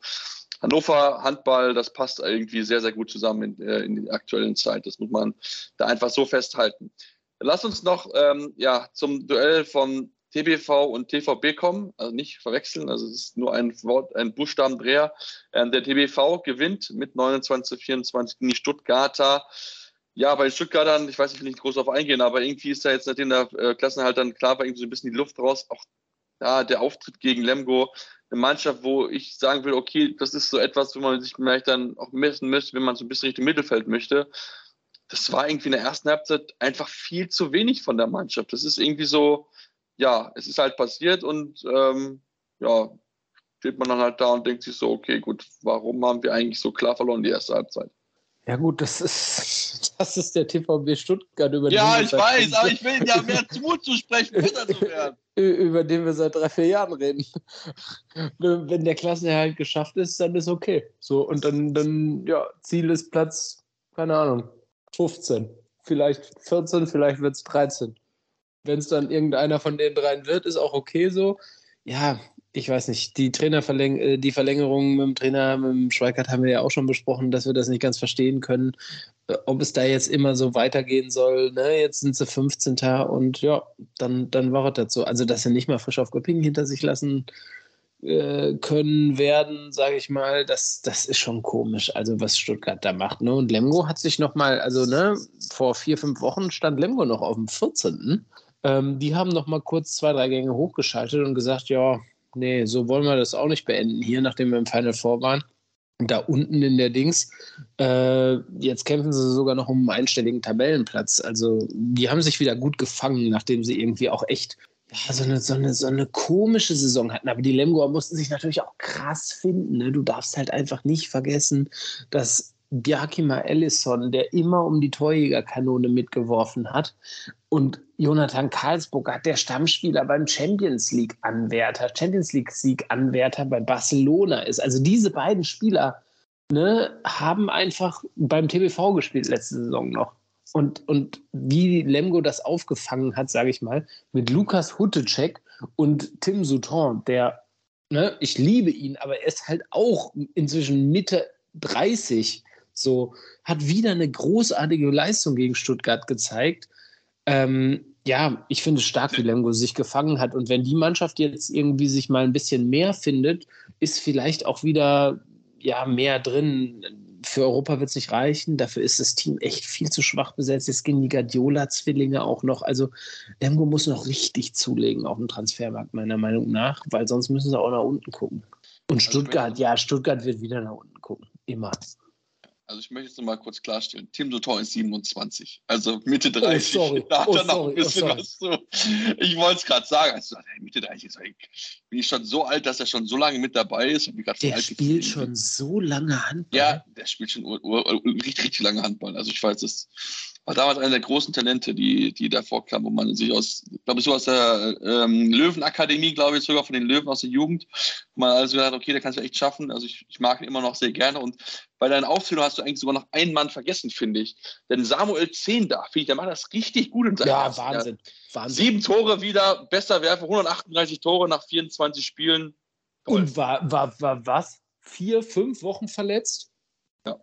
Hannover Handball, das passt irgendwie sehr, sehr gut zusammen in, äh, in der aktuellen Zeit. Das muss man da einfach so festhalten. Lass uns noch ähm, ja, zum Duell von TBV und TVB kommen, also nicht verwechseln, also es ist nur ein Wort, ein Buchstabendreher. Ähm, der TBV gewinnt mit 29 zu 24 gegen die Stuttgarter. Ja, bei den Stuttgartern, ich weiß nicht, will nicht groß auf eingehen, aber irgendwie ist da jetzt nachdem der äh, Klassenhalt dann klar war, irgendwie so ein bisschen die Luft raus. Auch ja, der Auftritt gegen Lemgo, eine Mannschaft, wo ich sagen will, okay, das ist so etwas, wo man sich vielleicht dann auch messen müsste, wenn man so ein bisschen Richtung Mittelfeld möchte. Das war irgendwie in der ersten Halbzeit einfach viel zu wenig von der Mannschaft. Das ist irgendwie so, ja, es ist halt passiert und ähm, ja, steht man dann halt da und denkt sich so, okay, gut, warum haben wir eigentlich so klar verloren die erste Halbzeit? Ja gut, das ist, (laughs) das ist der TVB Stuttgart, über ja, den ich weiß, aber ich will ja (laughs) mehr Mut besser zu werden. (laughs) Über den wir seit drei, vier Jahren reden. Wenn der Klassenerhalt geschafft ist, dann ist okay. So, und dann, dann, ja, Ziel ist Platz, keine Ahnung, 15. Vielleicht 14, vielleicht wird es 13. Wenn es dann irgendeiner von den dreien wird, ist auch okay so. Ja, ich weiß nicht, die Trainerverläng äh, die Verlängerung mit dem Trainer, mit dem Schweikart haben wir ja auch schon besprochen, dass wir das nicht ganz verstehen können, äh, ob es da jetzt immer so weitergehen soll. Ne? Jetzt sind sie 15. und ja, dann, dann war es dazu. Also, dass sie nicht mal frisch auf Göppingen hinter sich lassen äh, können werden, sage ich mal, das, das ist schon komisch, also was Stuttgart da macht. Ne? Und Lemgo hat sich nochmal, also ne, vor vier, fünf Wochen stand Lemgo noch auf dem 14. Ähm, die haben nochmal kurz zwei, drei Gänge hochgeschaltet und gesagt, ja, nee, so wollen wir das auch nicht beenden hier, nachdem wir im Final Four waren. Da unten in der Dings. Äh, jetzt kämpfen sie sogar noch um einen einstelligen Tabellenplatz. Also, die haben sich wieder gut gefangen, nachdem sie irgendwie auch echt ja, so, eine, so, eine, so eine komische Saison hatten. Aber die Lemgoer mussten sich natürlich auch krass finden. Ne? Du darfst halt einfach nicht vergessen, dass Bjarkima Ellison, der immer um die Torjägerkanone mitgeworfen hat. Und Jonathan Karlsburger, der Stammspieler beim Champions League-Anwärter, Champions League-Sieg-Anwärter bei Barcelona ist. Also diese beiden Spieler ne, haben einfach beim TBV gespielt letzte Saison noch. Und, und wie Lemgo das aufgefangen hat, sage ich mal, mit Lukas Huttecek und Tim Souton, der, ne, ich liebe ihn, aber er ist halt auch inzwischen Mitte 30 so, hat wieder eine großartige Leistung gegen Stuttgart gezeigt. Ähm, ja, ich finde es stark, wie Lemgo sich gefangen hat. Und wenn die Mannschaft jetzt irgendwie sich mal ein bisschen mehr findet, ist vielleicht auch wieder ja, mehr drin. Für Europa wird es nicht reichen. Dafür ist das Team echt viel zu schwach besetzt. Jetzt gehen die Guardiola-Zwillinge auch noch. Also Lemgo muss noch richtig zulegen auf dem Transfermarkt, meiner Meinung nach, weil sonst müssen sie auch nach unten gucken. Und also Stuttgart, ja, Stuttgart wird wieder nach unten gucken. Immer. Also ich möchte es nochmal kurz klarstellen. Tim Sotor ist 27, also Mitte 30. Oh, sorry. (laughs) Da hat oh, er noch sorry. ein bisschen oh, was zu. Ich wollte es gerade sagen. Also, Mitte 30 ist bin ich schon so alt, dass er schon so lange mit dabei ist. der spielt schon so lange Handball. Ja, der spielt schon richtig, richtig lange Handball. Also ich weiß, das war damals einer der großen Talente, die, die davor kamen, wo man sich aus, glaube ich, so aus der ähm, Löwenakademie, glaube ich, sogar von den Löwen aus der Jugend, wo man also gesagt hat, okay, der kann es echt schaffen. Also ich, ich mag ihn immer noch sehr gerne. Und bei deinen Aufzählungen hast du eigentlich sogar noch einen Mann vergessen, finde ich. Denn Samuel Zehnder, finde ich, der macht das richtig gut in seinem Ja, Wahnsinn. Wahnsinn. Sieben Tore wieder, besser Werfer, 138 Tore nach 24 Spielen. Toll. Und war, war, war was? Vier, fünf Wochen verletzt? Ja.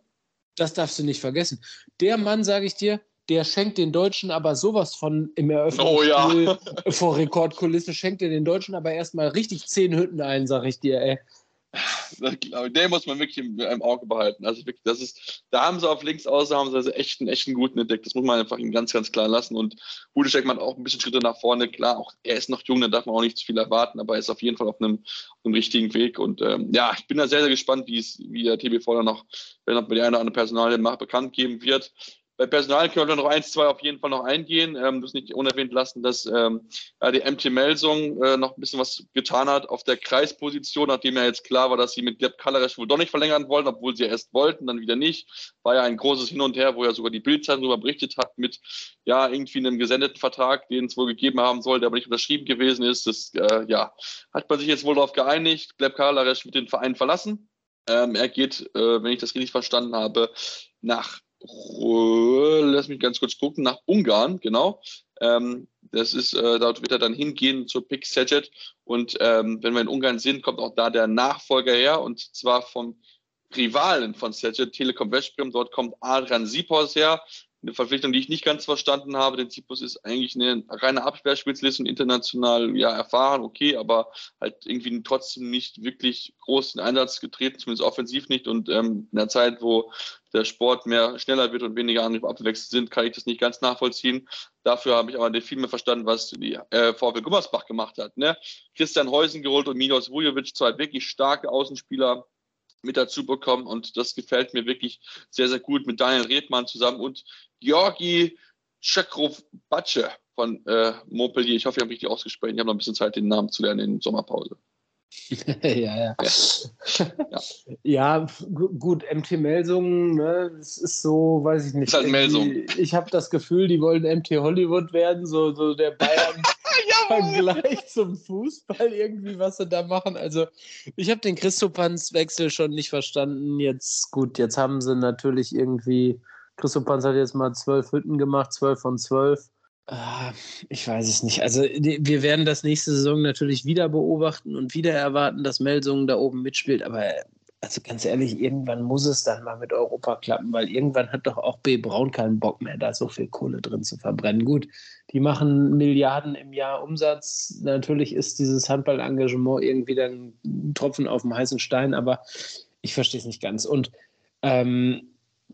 Das darfst du nicht vergessen. Der Mann, sage ich dir, der schenkt den Deutschen aber sowas von im Eröffnungsspiel oh, ja. (laughs) vor Rekordkulisse, schenkt er den Deutschen aber erstmal richtig zehn Hütten ein, sag ich dir, ey. Den muss man wirklich im, im, Auge behalten. Also wirklich, das ist, da haben sie auf links außen haben sie also echt einen, echt einen guten entdeckt. Das muss man einfach ihm ganz, ganz klar lassen. Und Hudecek macht auch ein bisschen Schritte nach vorne. Klar, auch er ist noch jung, da darf man auch nicht zu viel erwarten, aber er ist auf jeden Fall auf einem, auf einem richtigen Weg. Und ähm, ja, ich bin da sehr, sehr gespannt, wie es, wie der TBV dann noch, wenn er bei der eine oder andere Personalie bekannt geben wird. Bei Personal können wir noch eins, zwei auf jeden Fall noch eingehen. Ähm, muss nicht unerwähnt lassen, dass ähm, ja, die MT Melsung äh, noch ein bisschen was getan hat auf der Kreisposition, nachdem ja jetzt klar war, dass sie mit Gerd Kalaresch wohl doch nicht verlängern wollen, obwohl sie erst wollten, dann wieder nicht. War ja ein großes Hin und Her, wo ja sogar die Bildzeitung darüber berichtet hat, mit ja irgendwie einem gesendeten Vertrag, den es wohl gegeben haben soll, der aber nicht unterschrieben gewesen ist. Das äh, ja, hat man sich jetzt wohl darauf geeinigt. Gleb Kalaresch wird den Verein verlassen. Ähm, er geht, äh, wenn ich das richtig verstanden habe, nach lass mich ganz kurz gucken, nach Ungarn, genau. Ähm, das ist, äh, dort wird er dann hingehen zur Pick Saget. Und ähm, wenn wir in Ungarn sind, kommt auch da der Nachfolger her und zwar vom Rivalen von Saget, Telekom Westbrem. Dort kommt Adrian Sipos her eine Verpflichtung, die ich nicht ganz verstanden habe. Denn Zipus ist eigentlich eine reine Absperrspezialist und international ja erfahren, okay, aber halt irgendwie trotzdem nicht wirklich großen Einsatz getreten, zumindest offensiv nicht. Und ähm, in der Zeit, wo der Sport mehr schneller wird und weniger Angriffe abwechselt sind, kann ich das nicht ganz nachvollziehen. Dafür habe ich aber viel mehr verstanden, was die äh, VfL Gummersbach gemacht hat. Ne? Christian Heusen geholt und Milos Vujovic, zwei wirklich starke Außenspieler, mit dazu bekommen und das gefällt mir wirklich sehr, sehr gut mit Daniel Redmann zusammen und Georgi Czekrow-Batsche von äh, Montpellier. Ich hoffe, ich habe richtig ausgesprochen. Ich habe noch ein bisschen Zeit, den Namen zu lernen in Sommerpause. (laughs) ja, ja. Ja, ja gut, MT Melsungen, ne, das ist so, weiß ich nicht. Ist halt Melsung. Ich habe das Gefühl, die wollen MT Hollywood werden, so, so der Bayern. (laughs) Vergleich zum Fußball irgendwie, was sie da machen. Also, ich habe den Christopanz-Wechsel schon nicht verstanden. Jetzt, gut, jetzt haben sie natürlich irgendwie, Christopanz hat jetzt mal zwölf Hütten gemacht, zwölf von zwölf. Ah, ich weiß es nicht. Also wir werden das nächste Saison natürlich wieder beobachten und wieder erwarten, dass Melsungen da oben mitspielt. Aber also ganz ehrlich, irgendwann muss es dann mal mit Europa klappen, weil irgendwann hat doch auch B. Braun keinen Bock mehr, da so viel Kohle drin zu verbrennen. Gut, die machen Milliarden im Jahr Umsatz. Natürlich ist dieses Handballengagement irgendwie dann ein Tropfen auf dem heißen Stein, aber ich verstehe es nicht ganz. Und ähm,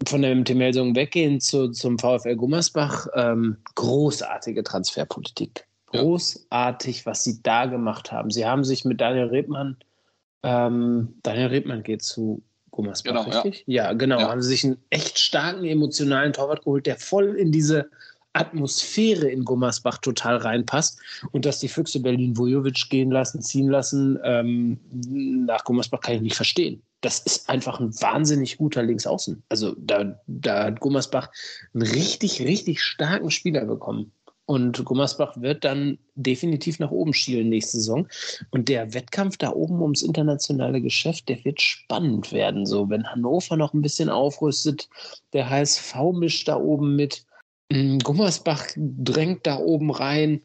von der MT-Meldung weggehen zu, zum VfL Gummersbach, ähm, großartige Transferpolitik. Großartig, was sie da gemacht haben. Sie haben sich mit Daniel Rebmann, ähm, Daniel Rebmann geht zu Gummersbach, genau, richtig? Ja, ja genau. Ja. Haben sie sich einen echt starken emotionalen Torwart geholt, der voll in diese Atmosphäre in Gummersbach total reinpasst und dass die Füchse Berlin Vujovic gehen lassen, ziehen lassen, ähm, nach Gummersbach kann ich nicht verstehen das ist einfach ein wahnsinnig guter Linksaußen. Also da, da hat Gummersbach einen richtig, richtig starken Spieler bekommen. Und Gummersbach wird dann definitiv nach oben schielen nächste Saison. Und der Wettkampf da oben ums internationale Geschäft, der wird spannend werden. So, wenn Hannover noch ein bisschen aufrüstet, der HSV mischt da oben mit, hm, Gummersbach drängt da oben rein.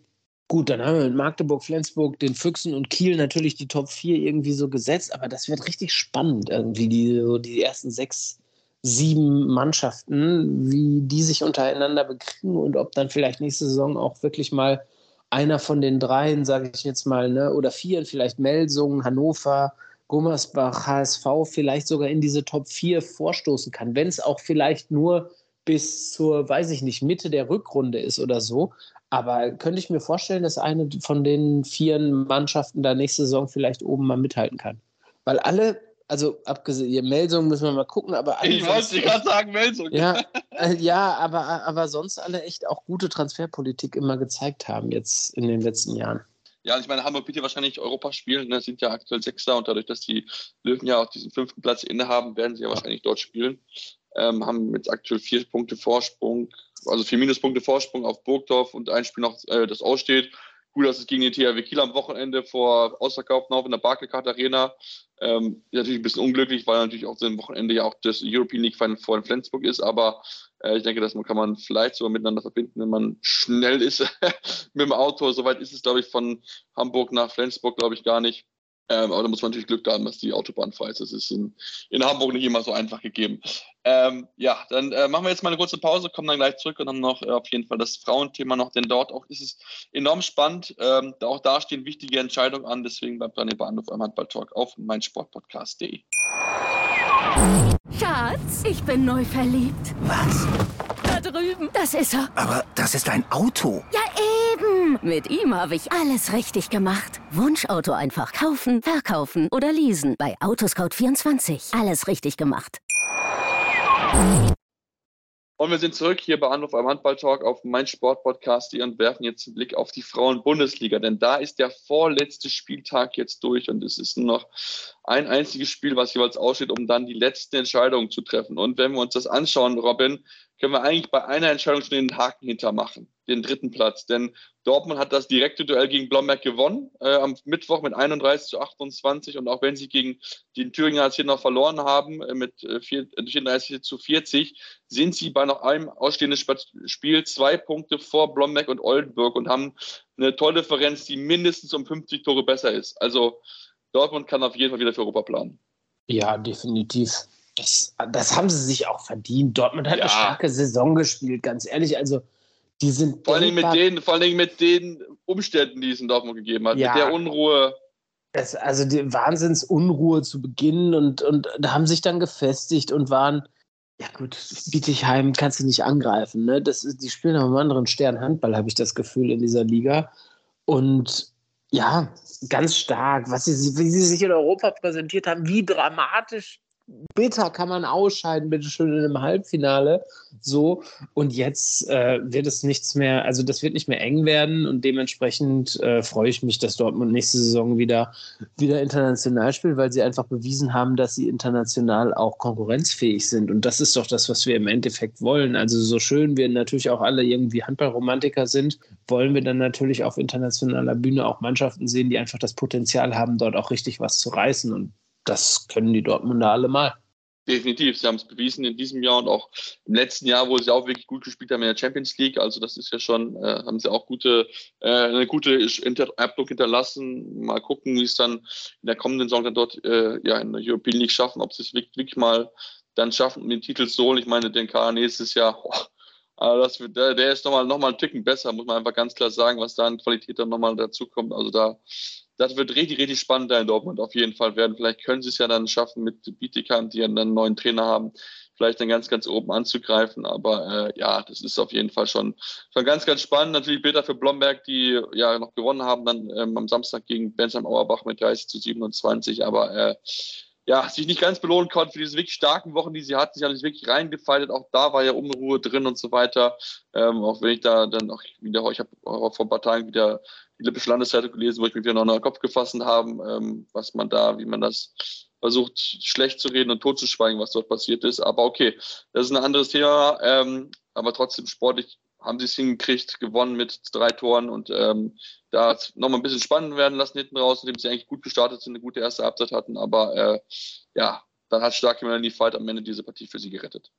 Gut, dann haben wir mit Magdeburg, Flensburg, den Füchsen und Kiel natürlich die Top 4 irgendwie so gesetzt, aber das wird richtig spannend, irgendwie die, so die ersten sechs, sieben Mannschaften, wie die sich untereinander bekriegen und ob dann vielleicht nächste Saison auch wirklich mal einer von den dreien, sage ich jetzt mal, ne, oder vier, vielleicht Melsungen, Hannover, Gummersbach, HSV, vielleicht sogar in diese Top 4 vorstoßen kann, wenn es auch vielleicht nur bis zur, weiß ich nicht, Mitte der Rückrunde ist oder so. Aber könnte ich mir vorstellen, dass eine von den vier Mannschaften da nächste Saison vielleicht oben mal mithalten kann. Weil alle, also abgesehen, Melsung müssen wir mal gucken, aber alle. Ich wollte gerade sagen, Melsung. Ja, (laughs) äh, ja aber, aber sonst alle echt auch gute Transferpolitik immer gezeigt haben jetzt in den letzten Jahren. Ja, ich meine, Hamburg wird ja wahrscheinlich Europa spielen, ne, sind ja aktuell Sechster und dadurch, dass die Löwen ja auch diesen fünften Platz innehaben, werden sie ja wahrscheinlich dort spielen. Ähm, haben jetzt aktuell vier Punkte Vorsprung also vier Minuspunkte Vorsprung auf Burgdorf und ein Spiel noch, äh, das aussteht. Gut, dass es gegen den THW Kiel am Wochenende vor ausverkauften auf in der Barclaycard Arena. Ähm, natürlich ein bisschen unglücklich, weil natürlich auch am Wochenende ja auch das European League Final vor in Flensburg ist, aber äh, ich denke, das kann man vielleicht sogar miteinander verbinden, wenn man schnell ist (laughs) mit dem Auto. Soweit ist es, glaube ich, von Hamburg nach Flensburg, glaube ich, gar nicht. Ähm, aber da muss man natürlich Glück haben, dass die Autobahn frei ist. Das ist in, in Hamburg nicht immer so einfach gegeben. Ähm, ja, dann äh, machen wir jetzt mal eine kurze Pause, kommen dann gleich zurück und haben noch äh, auf jeden Fall das Frauenthema noch, denn dort auch ist es enorm spannend. Ähm, auch da stehen wichtige Entscheidungen an, deswegen bleibt dran, ihr Bahnhof am Handball-Talk auf meinsportpodcast.de. Schatz, ich bin neu verliebt. Was? Da drüben. Das ist er. Aber das ist ein Auto. Ja, eben. Mit ihm habe ich alles richtig gemacht. Wunschauto einfach kaufen, verkaufen oder leasen. Bei Autoscout24. Alles richtig gemacht. Und wir sind zurück hier bei Anruf am Handball-Talk auf mein Sportpodcast und werfen jetzt einen Blick auf die Frauen-Bundesliga, denn da ist der vorletzte Spieltag jetzt durch und es ist nur noch ein einziges Spiel, was jeweils aussteht, um dann die letzte Entscheidung zu treffen. Und wenn wir uns das anschauen, Robin, können wir eigentlich bei einer Entscheidung schon den Haken hintermachen, den dritten Platz. Denn Dortmund hat das direkte Duell gegen Blomberg gewonnen, äh, am Mittwoch mit 31 zu 28. Und auch wenn sie gegen den Thüringer hier noch verloren haben, äh, mit äh, 34 äh, zu 40, sind sie bei noch einem ausstehenden Spiel zwei Punkte vor Blomberg und Oldenburg und haben eine Tordifferenz, die mindestens um 50 Tore besser ist. Also Dortmund kann auf jeden Fall wieder für Europa planen. Ja, definitiv. Das, das haben sie sich auch verdient. Dortmund hat ja. eine starke Saison gespielt, ganz ehrlich. Also, die sind. Vor allem, mit den, vor allem mit den Umständen, die es in Dortmund gegeben hat, ja. mit der Unruhe. Das, also die Wahnsinnsunruhe zu Beginn und, und da haben sich dann gefestigt und waren, ja gut, Bietigheim kannst du nicht angreifen. Ne? Das ist, die spielen auf einem anderen Stern Handball, habe ich das Gefühl, in dieser Liga. Und ja, ganz stark, was sie, wie sie sich in Europa präsentiert haben, wie dramatisch bitter kann man ausscheiden, bitte schön in einem Halbfinale. So, und jetzt äh, wird es nichts mehr, also das wird nicht mehr eng werden und dementsprechend äh, freue ich mich, dass Dortmund nächste Saison wieder, wieder international spielt, weil sie einfach bewiesen haben, dass sie international auch konkurrenzfähig sind. Und das ist doch das, was wir im Endeffekt wollen. Also so schön wir natürlich auch alle irgendwie Handballromantiker sind, wollen wir dann natürlich auf internationaler Bühne auch Mannschaften sehen, die einfach das Potenzial haben, dort auch richtig was zu reißen. Und das können die Dortmunder alle mal. Definitiv, sie haben es bewiesen in diesem Jahr und auch im letzten Jahr, wo sie auch wirklich gut gespielt haben in der Champions League. Also das ist ja schon, äh, haben sie auch gute, äh, eine gute Eindruck hinterlassen. Mal gucken, wie es dann in der kommenden Saison dann dort äh, ja, in der European League schaffen, ob sie es wirklich, wirklich mal dann schaffen, den Titel zu holen. Ich meine, den K nächstes Jahr, oh, also das, der, der ist nochmal noch mal einen Ticken besser, muss man einfach ganz klar sagen, was da an Qualität dann nochmal dazu kommt. Also da das wird richtig, richtig spannend da in Dortmund auf jeden Fall werden. Vielleicht können sie es ja dann schaffen mit Bietigheim, die ja dann einen neuen Trainer haben, vielleicht dann ganz, ganz oben anzugreifen. Aber äh, ja, das ist auf jeden Fall schon, schon ganz, ganz spannend. Natürlich Bilder für Blomberg, die ja noch gewonnen haben, dann ähm, am Samstag gegen Bensheim Auerbach mit 30 zu 27. Aber äh, ja, sich nicht ganz belohnen konnten für diese wirklich starken Wochen, die sie hatten. Sie haben sich wirklich reingefeitet. Auch da war ja Unruhe drin und so weiter. Ähm, auch wenn ich da dann auch wieder, ich habe vor ein paar Tagen wieder die Lippische Landeszeitung gelesen, wo ich mir wieder noch einen Kopf gefasst habe, ähm, was man da, wie man das versucht, schlecht zu reden und totzuschweigen, was dort passiert ist. Aber okay, das ist ein anderes Thema. Ähm, aber trotzdem sportlich haben sie es hingekriegt, gewonnen mit drei Toren und ähm, da nochmal ein bisschen spannend werden lassen hinten raus, indem sie eigentlich gut gestartet sind, eine gute erste Halbzeit hatten. Aber äh, ja, dann hat Starke Melanie Fight am Ende diese Partie für sie gerettet.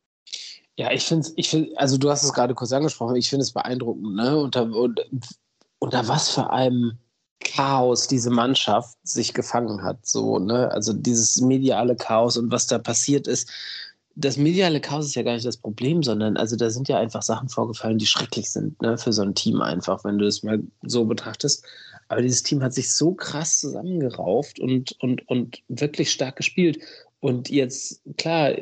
Ja, ich finde ich find, also du hast es gerade kurz angesprochen, ich finde es beeindruckend, ne? Unter, unter was für einem Chaos diese Mannschaft sich gefangen hat. So, ne? Also dieses mediale Chaos und was da passiert ist das mediale Chaos ist ja gar nicht das Problem, sondern also da sind ja einfach Sachen vorgefallen, die schrecklich sind, ne, für so ein Team einfach, wenn du es mal so betrachtest. Aber dieses Team hat sich so krass zusammengerauft und, und, und wirklich stark gespielt. Und jetzt, klar,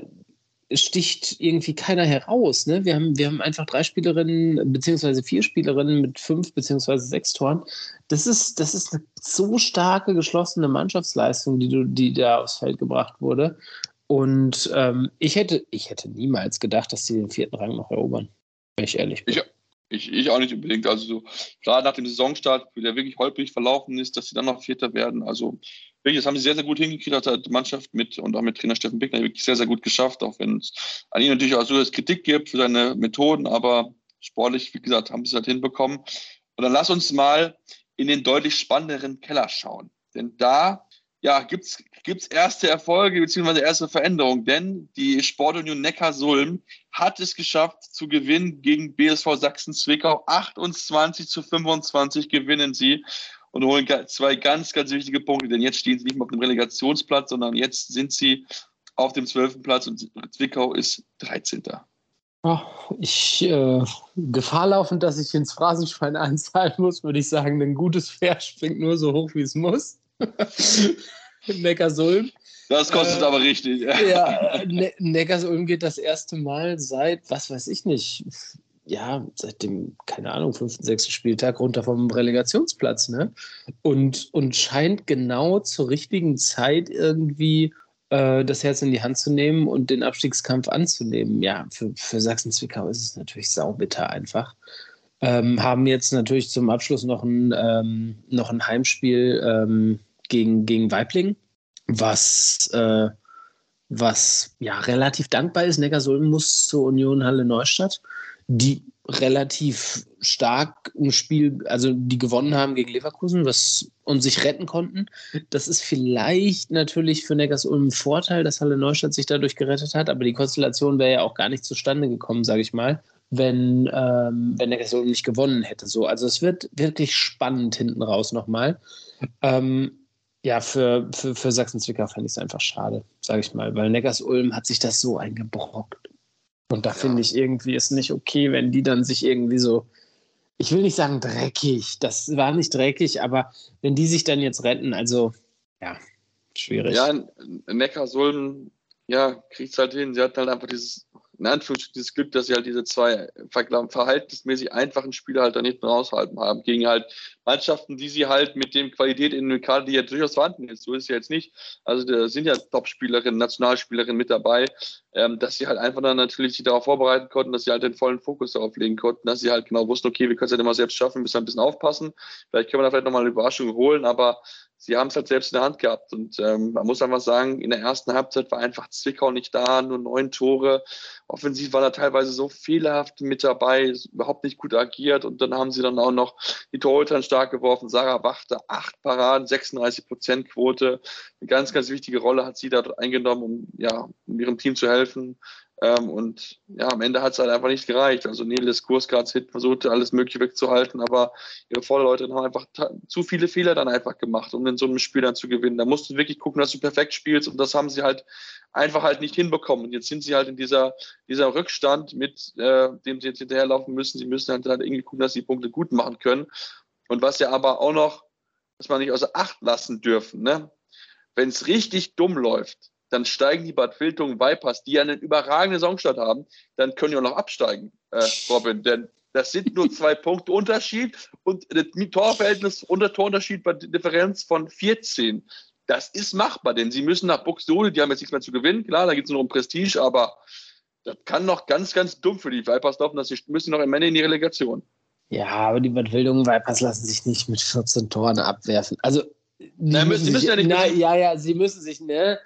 sticht irgendwie keiner heraus. Ne? Wir, haben, wir haben einfach drei Spielerinnen, beziehungsweise vier Spielerinnen mit fünf beziehungsweise sechs Toren. Das ist, das ist eine so starke, geschlossene Mannschaftsleistung, die, du, die da aufs Feld gebracht wurde. Und ähm, ich, hätte, ich hätte niemals gedacht, dass sie den vierten Rang noch erobern, wenn ich ehrlich bin. Ich, ich, ich auch nicht unbedingt. Also so, gerade nach dem Saisonstart, der wirklich holprig verlaufen ist, dass sie dann noch Vierter werden. Also wirklich, das haben sie sehr, sehr gut hingekriegt, hat die Mannschaft mit und auch mit Trainer Steffen Bickner wirklich sehr, sehr gut geschafft, auch wenn es an ihm natürlich auch so das Kritik gibt für seine Methoden, aber sportlich, wie gesagt, haben sie es halt hinbekommen. Und dann lass uns mal in den deutlich spannenderen Keller schauen. Denn da ja, gibt es erste Erfolge bzw. erste Veränderungen, denn die Sportunion Neckarsulm hat es geschafft zu gewinnen gegen BSV Sachsen-Zwickau. 28 zu 25 gewinnen sie und holen zwei ganz, ganz wichtige Punkte, denn jetzt stehen sie nicht mehr auf dem Relegationsplatz, sondern jetzt sind sie auf dem 12. Platz und Zwickau ist 13. Oh, ich äh, Gefahr laufend, dass ich ins Phrasenschwein einzahlen muss, würde ich sagen, ein gutes Pferd springt nur so hoch, wie es muss. (laughs) Neckarsulm. Das kostet äh, aber richtig. (laughs) ja, ne Neckarsulm geht das erste Mal seit, was weiß ich nicht, ja, seit dem, keine Ahnung, fünften, sechsten Spieltag runter vom Relegationsplatz, ne? Und, und scheint genau zur richtigen Zeit irgendwie äh, das Herz in die Hand zu nehmen und den Abstiegskampf anzunehmen. Ja, für, für Sachsen-Zwickau ist es natürlich saubitter einfach. Ähm, haben jetzt natürlich zum Abschluss noch ein, ähm, noch ein Heimspiel ähm, gegen, gegen Weibling, was, äh, was ja relativ dankbar ist. Neckarsulm muss zur Union Halle Neustadt, die relativ stark ein Spiel, also die gewonnen haben gegen Leverkusen was, und sich retten konnten. Das ist vielleicht natürlich für Neckarsulm ein Vorteil, dass Halle Neustadt sich dadurch gerettet hat, aber die Konstellation wäre ja auch gar nicht zustande gekommen, sage ich mal, wenn, ähm, wenn Neckarsulm nicht gewonnen hätte. So, also es wird wirklich spannend hinten raus nochmal. Ähm, ja, für, für, für Sachsen-Zwickau fände ich es einfach schade, sage ich mal, weil Neckars-Ulm hat sich das so eingebrockt. Und da ja. finde ich irgendwie ist nicht okay, wenn die dann sich irgendwie so, ich will nicht sagen dreckig, das war nicht dreckig, aber wenn die sich dann jetzt retten, also ja, schwierig. Ja, Neckarsulm, ja, kriegt es halt hin. Sie hat halt einfach dieses in Anführungsstrichen dieses Glück, dass sie halt diese zwei verhältnismäßig einfachen Spieler halt dann hinten raushalten haben, gegen halt Mannschaften, die sie halt mit dem Qualität in den Kader, die ja durchaus vorhanden ist, so ist es ja jetzt nicht. Also da sind ja Top-Spielerinnen, Nationalspielerinnen mit dabei, ähm, dass sie halt einfach dann natürlich sich darauf vorbereiten konnten, dass sie halt den vollen Fokus darauf legen konnten, dass sie halt genau wussten, okay, wir können es halt immer selbst schaffen, müssen ein bisschen aufpassen. Vielleicht können wir da vielleicht nochmal eine Überraschung holen, aber sie haben es halt selbst in der Hand gehabt. Und ähm, man muss einfach sagen, in der ersten Halbzeit war einfach Zwickau nicht da, nur neun Tore. Offensiv war da teilweise so fehlerhaft mit dabei, überhaupt nicht gut agiert. Und dann haben sie dann auch noch die Torhüter stark geworfen. Sarah Wachte, acht Paraden, 36 Prozent Quote. Eine ganz, ganz wichtige Rolle hat sie da eingenommen, um, ja, um ihrem Team zu helfen. Ähm, und ja, am Ende hat es halt einfach nicht gereicht. Also Nelis Kurskarts Hit versuchte alles Mögliche wegzuhalten, aber ihre Vorderleute haben einfach zu viele Fehler dann einfach gemacht, um in so einem Spiel dann zu gewinnen. Da musst du wirklich gucken, dass du perfekt spielst und das haben sie halt einfach halt nicht hinbekommen. Und jetzt sind sie halt in dieser, dieser Rückstand, mit äh, dem sie jetzt hinterherlaufen müssen. Sie müssen halt, halt irgendwie gucken, dass sie die Punkte gut machen können. Und was ja aber auch noch, was man nicht außer Acht lassen dürfen, ne? wenn es richtig dumm läuft, dann steigen die Bad Wildungen Vipers, die ja eine überragende Saisonstart haben, dann können die auch noch absteigen, äh, Robin. Denn das sind nur (laughs) zwei Punkte Unterschied und das Torverhältnis unter Torunterschied bei Differenz von 14. Das ist machbar, denn sie müssen nach Buxtehude, die haben jetzt nichts mehr zu gewinnen, klar, da geht es nur um Prestige, aber das kann noch ganz, ganz dumm für die Vipers laufen, dass sie müssen noch im Ende in die Relegation. Ja, aber die Bad Wildungen Vipers lassen sich nicht mit 14 Toren abwerfen. Also, na, müssen, sie müssen ja nicht. Na, ja, ja, sie müssen sich, ne?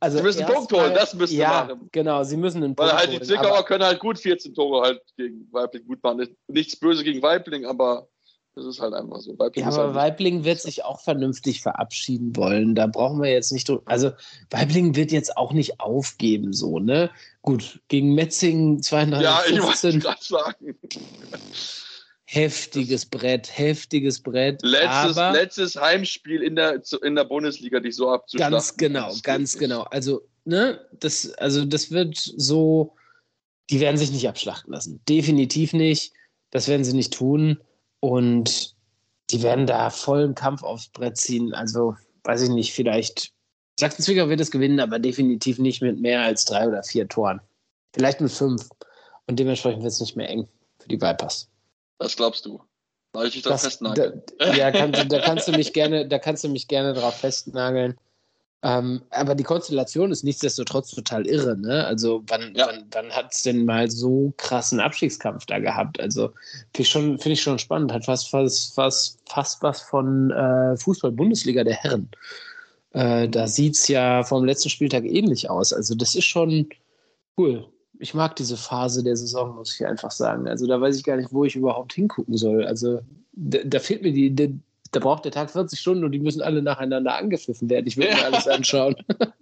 Also sie müssen einen Punkt holen, das müssen ja, machen. Genau, sie müssen einen Punkt Weil halt die Zwickauer können halt gut 14 Tore halt gegen Weibling gut machen. Nichts böse gegen Weibling, aber das ist halt einfach so. Weibling ja, aber halt Weibling wird sich auch vernünftig verabschieden wollen. Da brauchen wir jetzt nicht. Also, Weibling wird jetzt auch nicht aufgeben, so, ne? Gut, gegen Metzing 32. Ja, ich wollte gerade sagen heftiges Brett, heftiges Brett. Letztes, letztes Heimspiel in der, in der Bundesliga, dich so abzuschlagen. Ganz genau, ganz genau. Also, ne, das, also das wird so, die werden sich nicht abschlachten lassen. Definitiv nicht. Das werden sie nicht tun. Und die werden da vollen Kampf aufs Brett ziehen. Also, weiß ich nicht, vielleicht. Sachsen-Zwickau wird es gewinnen, aber definitiv nicht mit mehr als drei oder vier Toren. Vielleicht mit fünf. Und dementsprechend wird es nicht mehr eng für die Vipers. Das glaubst du. Soll ich dich drauf festnageln? Da, ja, kann, da kannst du mich gerne, da kannst du mich gerne drauf festnageln. Ähm, aber die Konstellation ist nichtsdestotrotz total irre, ne? Also wann, ja. wann, wann hat es denn mal so krassen Abstiegskampf da gehabt? Also finde ich, schon, find ich schon spannend. Hat fast, fast, fast, fast was von äh, Fußball-Bundesliga der Herren. Äh, da sieht es ja vom letzten Spieltag ähnlich aus. Also das ist schon cool ich mag diese Phase der Saison, muss ich einfach sagen. Also da weiß ich gar nicht, wo ich überhaupt hingucken soll. Also da, da fehlt mir die, die, da braucht der Tag 40 Stunden und die müssen alle nacheinander angepfiffen werden. Ich will mir alles anschauen. (laughs)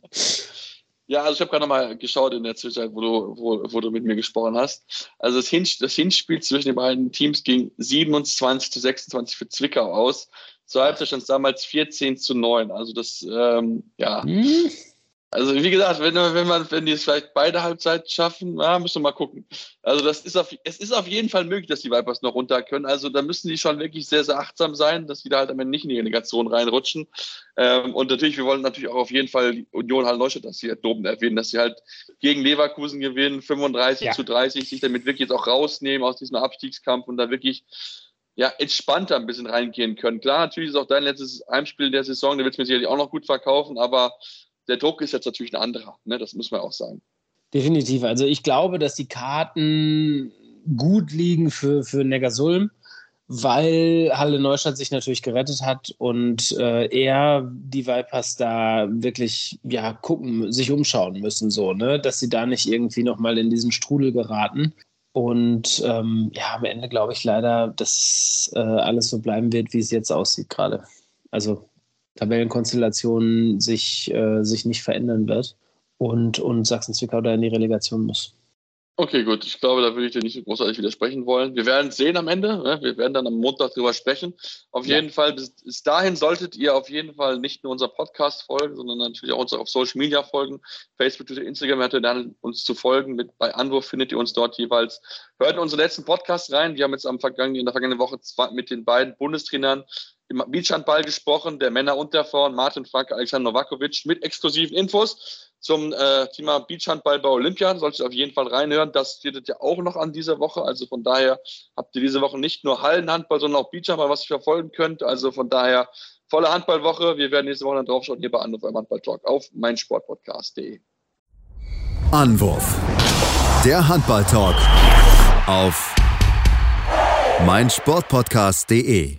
Ja, also ich habe gerade mal geschaut in der Zwischenzeit, wo du, wo, wo du mit mir gesprochen hast. Also das, Hin das Hinspiel zwischen den beiden Teams ging 27 zu 26 für Zwickau aus. Zur Halbzeit stand es damals 14 zu 9. Also das, ähm, ja. Hm. Also wie gesagt, wenn, wenn man, wenn die es vielleicht beide Halbzeiten schaffen, ja, müssen wir mal gucken. Also das ist auf, es ist auf jeden Fall möglich, dass die Vipers noch runter können. Also da müssen die schon wirklich sehr, sehr achtsam sein, dass die da halt am Ende nicht in die Relegation reinrutschen. Ähm, und natürlich, wir wollen natürlich auch auf jeden Fall die Union halt Neustadt, dass sie halt erwähnen, dass sie halt gegen Leverkusen gewinnen, 35 ja. zu 30, sich damit wirklich jetzt auch rausnehmen aus diesem Abstiegskampf und da wirklich ja, entspannter ein bisschen reingehen können. Klar, natürlich ist auch dein letztes Heimspiel der Saison, da wird es mir sicherlich auch noch gut verkaufen, aber der Druck ist jetzt natürlich ein anderer, ne? das muss man auch sagen. Definitiv. Also ich glaube, dass die Karten gut liegen für, für Neckarsulm, weil Halle Neustadt sich natürlich gerettet hat und äh, eher die Vipers da wirklich ja gucken, sich umschauen müssen, so, ne? Dass sie da nicht irgendwie nochmal in diesen Strudel geraten. Und ähm, ja, am Ende glaube ich leider, dass äh, alles so bleiben wird, wie es jetzt aussieht gerade. Also Tabellenkonstellation sich, äh, sich nicht verändern wird und, und Sachsen-Zwickau da in die Relegation muss. Okay, gut. Ich glaube, da würde ich dir nicht so großartig widersprechen wollen. Wir werden es sehen am Ende. Ne? Wir werden dann am Montag drüber sprechen. Auf ja. jeden Fall, bis, bis, dahin solltet ihr auf jeden Fall nicht nur unser Podcast folgen, sondern natürlich auch uns auf Social Media folgen. Facebook, Twitter, Instagram hätte dann uns zu folgen. Mit, bei Anwurf findet ihr uns dort jeweils. Hört unseren letzten Podcast rein. Wir haben jetzt am vergangenen, in der vergangenen Woche zwei, mit den beiden Bundestrainern im Beachhandball gesprochen, der Männer und der Frauen, Martin Frank, Alexander Novakovic, mit exklusiven Infos zum äh, Thema Beachhandball bei Olympia. Solltet ihr auf jeden Fall reinhören. Das steht ja auch noch an dieser Woche. Also von daher habt ihr diese Woche nicht nur Hallenhandball, sondern auch Beachhandball, was ihr verfolgen könnt. Also von daher volle Handballwoche. Wir werden nächste Woche dann draufschauen hier bei Anruf beim Handball-Talk auf meinsportpodcast.de. Anwurf. Der Handball-Talk auf meinsportpodcast.de.